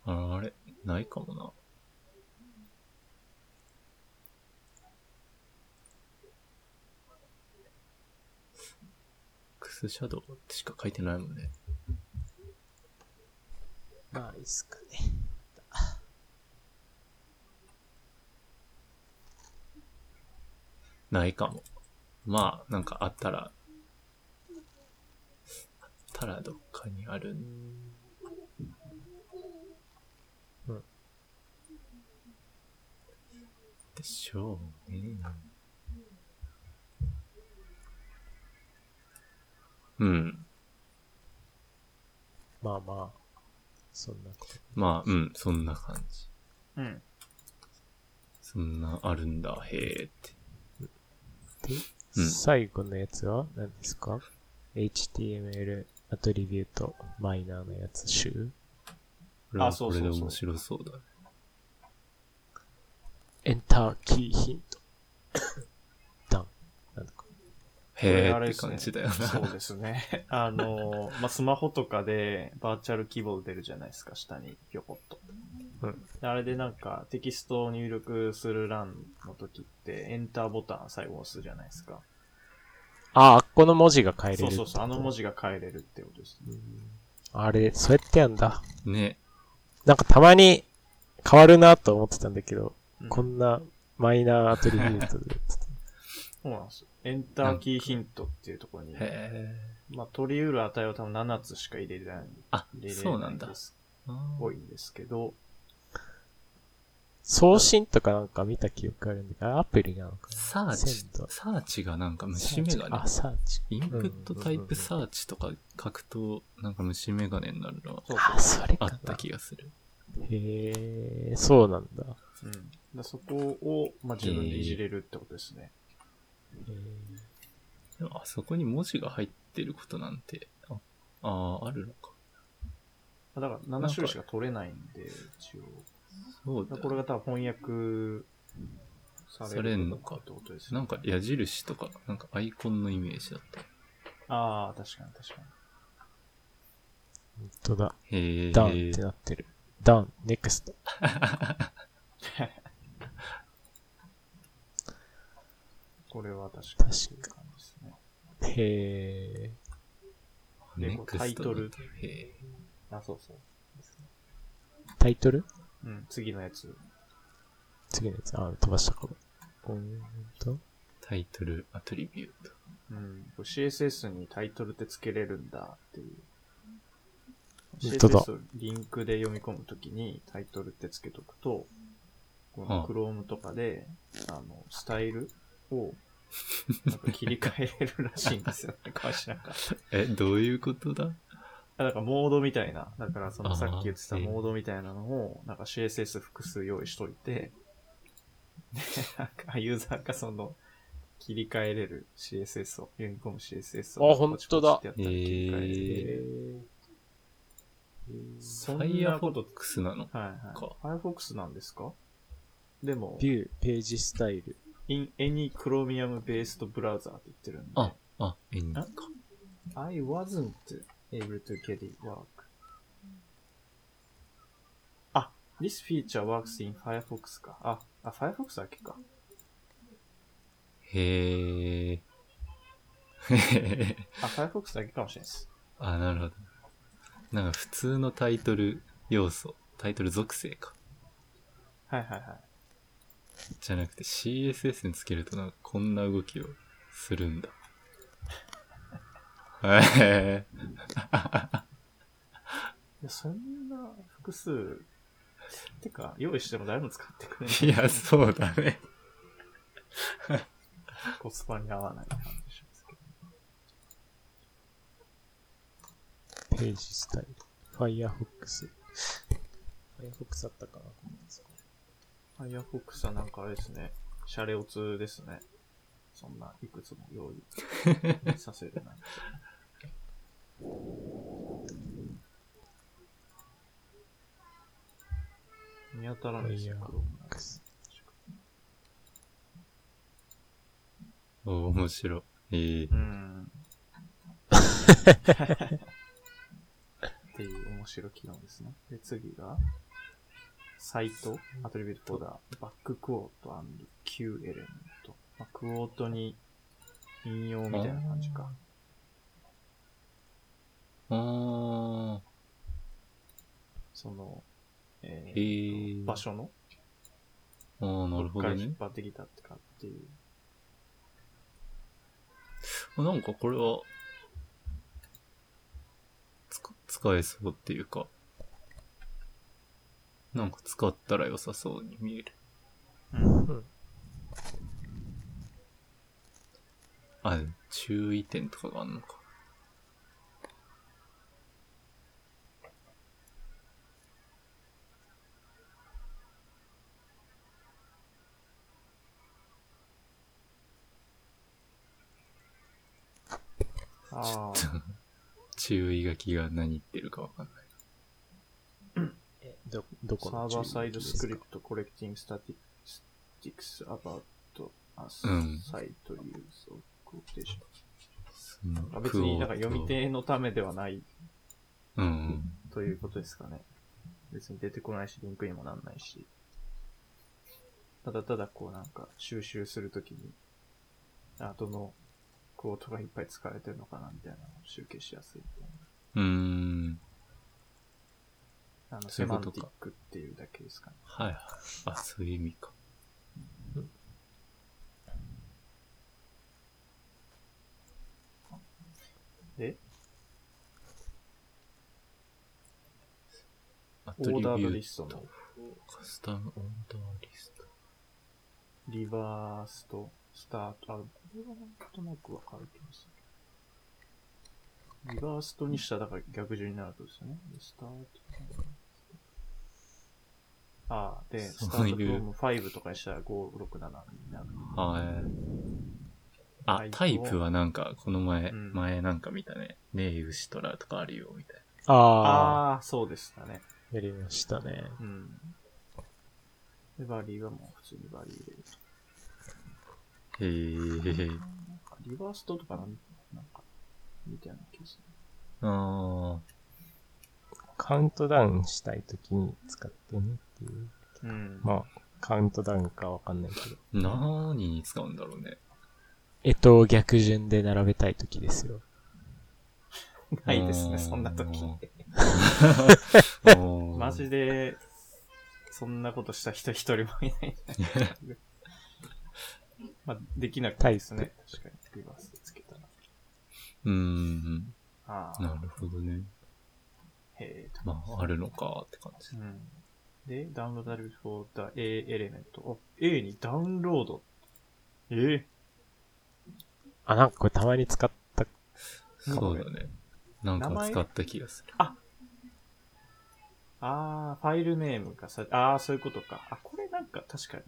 ああれ、ないかもな。クスシャドウってしか書いてないもんね。まあ、いいっすかね。ないかも。まあ、なんかあったら、あったらどっかにあるん。うん。でしょうね。うん。まあまあ、そんなこと。まあ、うん、そんな感じ。うん。そんなあるんだ、へーって。で、うん最後のやつは何ですか ?HTML アトリビュートマイナーのやつ集あそうそうそうこれで面白そうだ。エンターキーヒント。へーって感じだよな。そうですね。あの、まあ、スマホとかでバーチャルキーボード出るじゃないですか、下にぴょこっと。うん。あれでなんかテキストを入力する欄の時ってエンターボタン最後押すじゃないですか。あ、あっこの文字が変えれるそうそうそう、あの文字。字が変えれるってことです。あれ、そうやってやんだ。ね。なんかたまに変わるなと思ってたんだけど、うんこんなマイナーアトリビュートで。そうなんですよ。エンターキーヒントっていうところに、へまあ、取り得る値は多分7つしか入れれない。あ入れれそうなんだ多いんですけど、送信とかなんか見た記憶あるんだけど、アプリなのかな？サーチサーチがなんか虫眼鏡あ、。サーチ。インプットタイプサーチとか書くと、なんか虫眼鏡になるのはそうあ、それ。あった気がする。へえ、そうなんだ。うん。だそこを、まあ、自分でいじれるってことですね。へでもあそこに文字が入ってることなんて、ああー、あるのか。だから7種類しか取れないんで、一応。そうだよこれが多分翻訳さされるれんのかってことですね。なんか矢印とか、なんかアイコンのイメージだった。ああ、確かに確かに。本当だ。へえ。ダンってなってる。ダン、ネクスト。これは確かに。確かにそういう感じですね。へえ。でネクストタイトルへえ。あ、そうそう。ですねタイトル？うん、次のやつ。次のやつ。あ、飛ばしたかも。うーんと。タイトル、アトリビュート。うん。CSS にタイトルって付けれるんだっていう。本当だ CSS をリンクで読み込むときにタイトルって付けとくと、このはあ Chrome とかで、あの、スタイルを、なんか切り替えれるらしいんですよね、かしなんか。え、どういうことだ？あなんかモードみたいな、だからそのさっき言ってたええモードみたいなのを、なんか CSS 複数用意しといて、で、なんかユーザーがその、切り替えれる CSS を、読み込む CSS を。あ本当だポチポチってやったら切り替えれへてそんファイヤーフォなことックスなの？はいはい。か Firefox なんですか？でも、ビュー、ページスタイル。In any Chromium based browser って言ってるんで。あ、あ、エンか。I wasn't able to get it work. あ、this feature works in Firefox か。あ、あ、Firefox だけか。へえ。あ、Firefox だけかもしれないです。あ、なるほど。なんか普通のタイトル要素、タイトル属性か。はいはいはい。じゃなくて CSS につけるとなんかこんな動きをするんだ。へえ。いや、そんな複数、てか、用意しても誰も使ってくれない。いや、そうだね。コスパに合わない感じしますけど。ページスタイル。Firefox。Firefox だったかなイアフォックスはなんかあれですね。シャレオツですね。そんないくつも用意 させるない。見当たらないですよ。お面白い。い、うん。っていう面白い機能ですね。で、次が、サイト、アトリビュートフォーダー、バッククォート &Q エレメント。まあ、クォートに引用みたいな感じか。あー。その、ええーー。場所の、あー、なるほどね引っ。張ってきたってかっていう。なんかこれは、つか使えそうっていうか、なんか使ったら良さそうに見える。うん。あ、注意点とかがあんのか。ああ。注意書きが何言ってるかわかんない。え、ど、どこサのーバーサイドスクリプト collecting statistics about a うん site use of quotation. そのあ別になんかクオート読み手のためではないうん。ということですかね。別に出てこないし、リンクにもなんないし。ただただこうなんか収集するときに、あ、どのクォートがいっぱい使われてるのかなみたいなのを集計しやすいみたいうーん。な。あの、セマンティックっていうだけですかね。はいはい。あ、そういう意味か。で、アオーダードリトストのカスタムオーダーリスト。リバースとスタート、あ、これはなんとなくわかる気がする。リバーストにしたらだから逆順になるとですよね。でスタート。ああ、で、スタそういうートフロム5とかにしたら567になる。はい。あタイ、プをタイプはなんか、この前、うん前なんか見たね。ネイウシトラとかあるよ、みたいああ、ああ、そうでしたね。やりましたね。うん。で、バリーはもう普通にバリー入れると。な。へえ。なんかリバーストとかなんなんか、みたいな気がする。あカウントダウンしたいときに使ってねっていう。うん。まあ、カウントダウンかわかんないけど。ー。何に使うんだろうね。えっと、逆順で並べたいときですよ。ないですね、そんな時。おーマジで、そんなことした人一人もいない まあ、できなくてですね。確かに、リバースでつけたら。うーん。ああ。なるほどね。へえと。まあ、あるのかって感じ。うん。で、ダウンローダルフォーダ A エレメント。お、A にダウンロード。ええあ、なんかこれたまに使った。そうだね。なんか使った気がする。ああ、ファイルネームがさ、ああ、そういうことか。あ、これなんか確かに、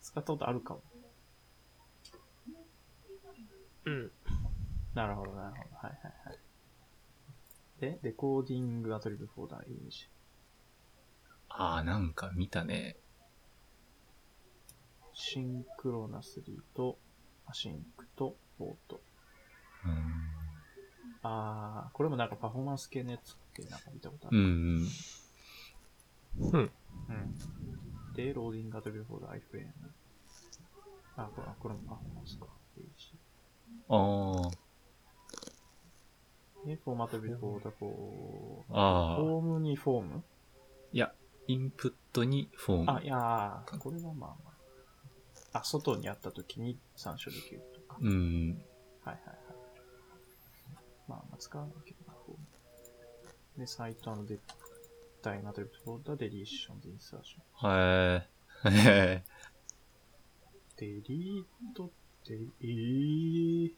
使ったことあるかも。うん。なるほど、なるほど。はいはいはい。で、 decoding attribute for the image。ああ、なんか見たね。 synchronously と、 async と、 auto。うあー、これもなんかパフォーマンス系のやつってなんか見たことあん。うる。ん。うん。うん。で、 loading attribute for the iframe。あ、これこれもパフォーマンスか。ページあで、フォーマットビューフォーダーフォあ。ー、ああ。フォームにフォーム？いや、インプットにフォーム。あ、いやー、これはまあまあ。あ、外にあった時に参照できるとか。うん。はいはいはい。まあ、まあ、使わないけどな、フォーム。で、サイトのデダイナトリプトフォーダー、デリーション、デインサーション。はい。へデリートって、えー、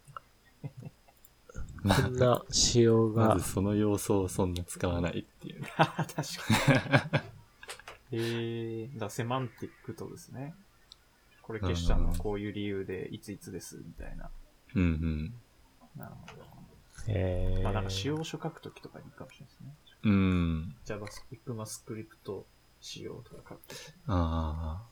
こんな仕様がまず、その要素をそんな使わないっていう。確かに。えー、だからセマンティックとですね。これ消したのはこういう理由で、いついつです、みたいな。うんうん。なるほど。えー、まあなんか使用書書くときとかにいいかもしれないですね。うん。Java、ECMAScript 仕様とか書くとき。あ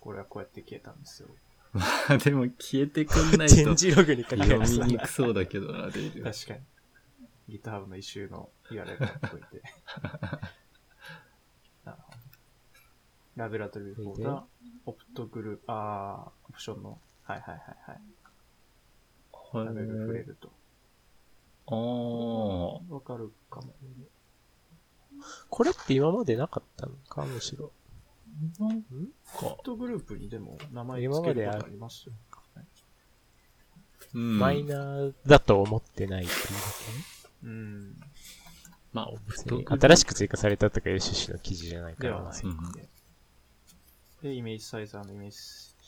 これはこうやって消えたんですよ。あ。まあでも消えてくんないと展示ログに書き読出すんだみにくそうだけどな、デイル。確かに。GitHub の一周の URL が書いて。ラベラトリーフォーダ、オプトグループ、あー、オプションの、はいはいはいはい。ラベル触れると。ああ。わかるかも。これって今までなかったのかむしろ。なんんかオプ、トグループにでも名前つけることありますよ。うんマイナーだと思ってないっていううん。まあ、オプトだけ新しく追加されたとかいう趣旨の記事じゃないからなではない。うんで、イメージサイザーのイメー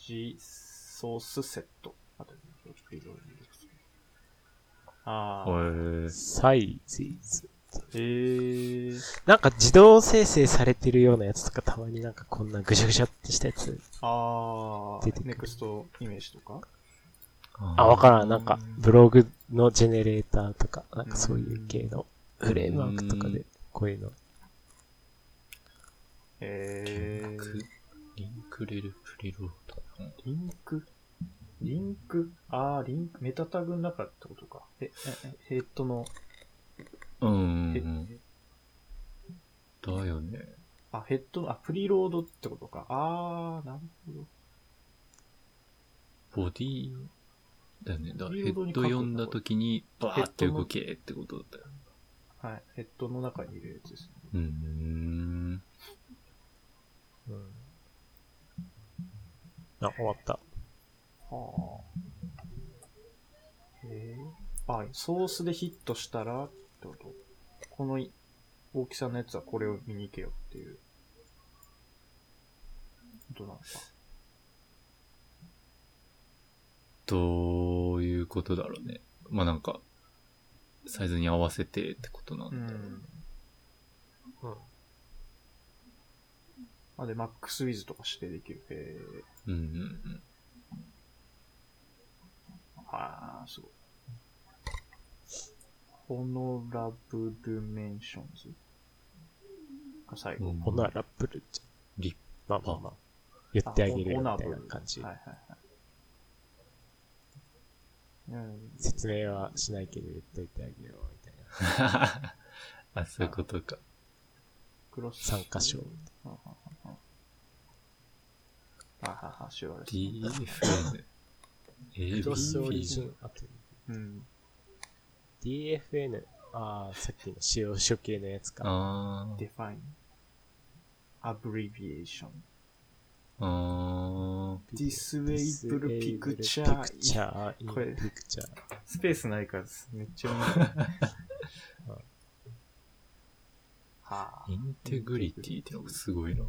ジソースセット。あと、あー。へサイズズ。へー。なんか自動生成されてるようなやつとかたまになんかこんなぐしゃぐしゃってしたやつ。あー。出てネクストイメージとか？あ、わからん。なんかブログのジェネレーターとか、なんかそういう系のフレームワークとかでこういうの。へー。リンク、レルプリロード。リンク？リンク？あー、リンク、メタタグの中ってことか。え、え、えヘッドの、うんん。だよね。あ、ヘッドの、あ、プリロードってことか。あー、なるほど。ボディだよね。だヘッド読んだ時に、バーって動けってことだったよ。はい。ヘッドの中に入れるやつですね。うーん。うん。あ、終わった。はあ。えー、あ、ソースでヒットしたら、ってこと？このい大きさのやつはこれを見に行けよっていう。どうなのか？どういうことだろうね。まあなんか、サイズに合わせてってことなんだろう。うん。あ、で、マックスウィズとかしてできる。へうんうんうん。ー。はあ、すごい。ホノラブルメンションズ？が最後。うんホナラブルじリッゃん。まあまあまあ。言ってあげるよみたいな感じはい。はいはい。うん、説明はしないけど言っといてあげようみたいな。あ、そういうことか。クロス。参加賞。あはは、シュアレス。DFN。クロスオリジンアプうん。リ。DFN。ああ、さっきの使用書系のやつか。define. abbreviation. あ disable picture. picture in これ picture. スペースないからです。めっちゃ見えない。はー。インテグリティってのがすごいな。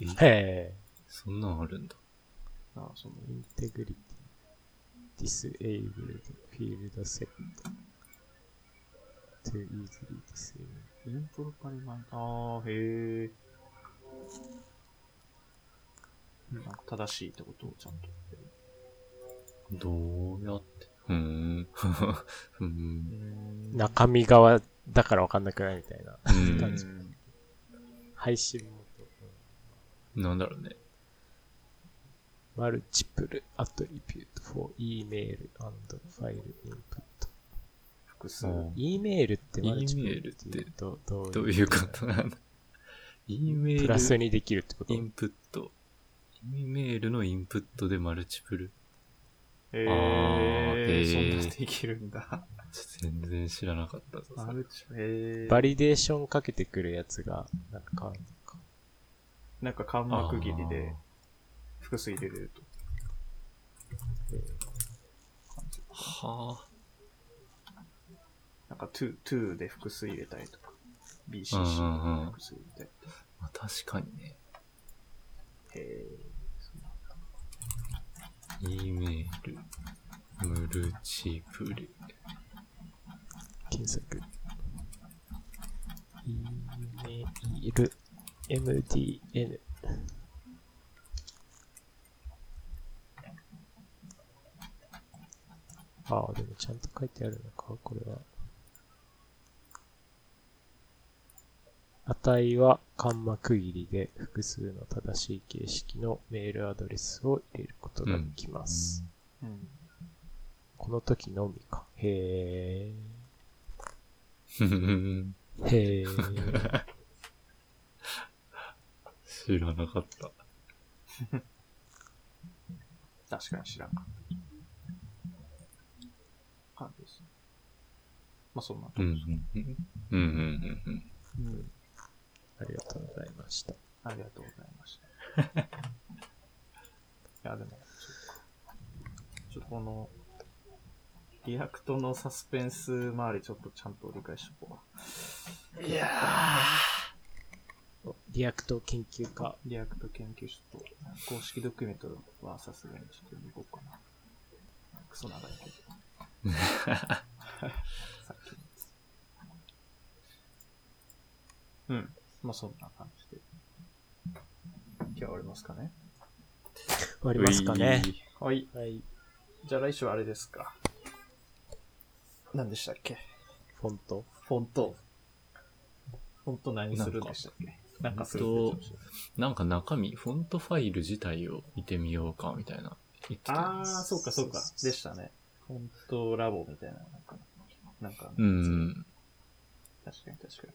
え、へえ。そんなんあるんだ。あ。あそのインテグリティ。disabled field set to easily disable. インプロパリマイああ、へえ。なんか正しいってことをちゃんと言ってる。どうやって？うーん。うーん。ん中身側だからわかんなくないみたいな。うん感じ配信元。なんだろうね。マルチプルアトリビュート for email and file input. 複数。うん E メールってマルチプル E っていうとどうどういうことなんだ ?E メール。プラスにできるってこと？インプット。E メールのインプットでマルチプル。へあーえ。へーそんなできるんだ。全然知らなかったぞ。マルチ、へえ。バリデーションかけてくるやつが、なんか変わる。なんか間幕切りで複数入れれると。感じあー。はなんか to, to で複数入れたりとか、うんうん BCC うんで複数入れたりとか。あ。まあ、確かにね。へえ。そうなんだ E メール。ムルチプル。検索。E メール MDN。ああ、でもちゃんと書いてあるのか、これは。値はカンマ区切りで複数の正しい形式のメールアドレスを入れることができます。うん。この時のみか。へふふふー。へー。知らなかった。確かに知らんかった。感じですね。まあそんなとこうんですね。うんうん。うんうん。ありがとうございました。ありがとうございました。いや、でも、そっか。ちょっとこの、 React のサスペンス周りちょっとちゃんと理解しとこいや React 研究家。う。 React 研究室と公式ドキュメントはさすがにちょっと読み込もうかな。クソ長いけど。さっきのやつ。うん。まあそんな感じで。今日は終わりますかね。終わりますかね。はい。はい。じゃあ来週はあれですか。何でしたっけ？フォント。フォント。フォント何するんでしたっけ？なんかするって言ってましたなんか中身、フォントファイル自体を見てみようか、みたいな。言ってた。あー、そうかそうか。でしたね。フォントラボみたいな、なんか、なんか、うん。確かに確か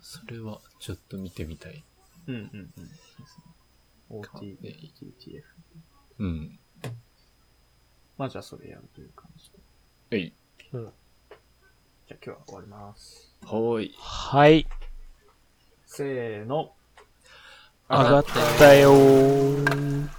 それはちょっと見てみたい。に。うんうんうん。OT、ね TTF。うん。まあじゃあそれやるという感じで。えい。じゃあ今日は終わります。はーい。はい。せーの。上がったよー。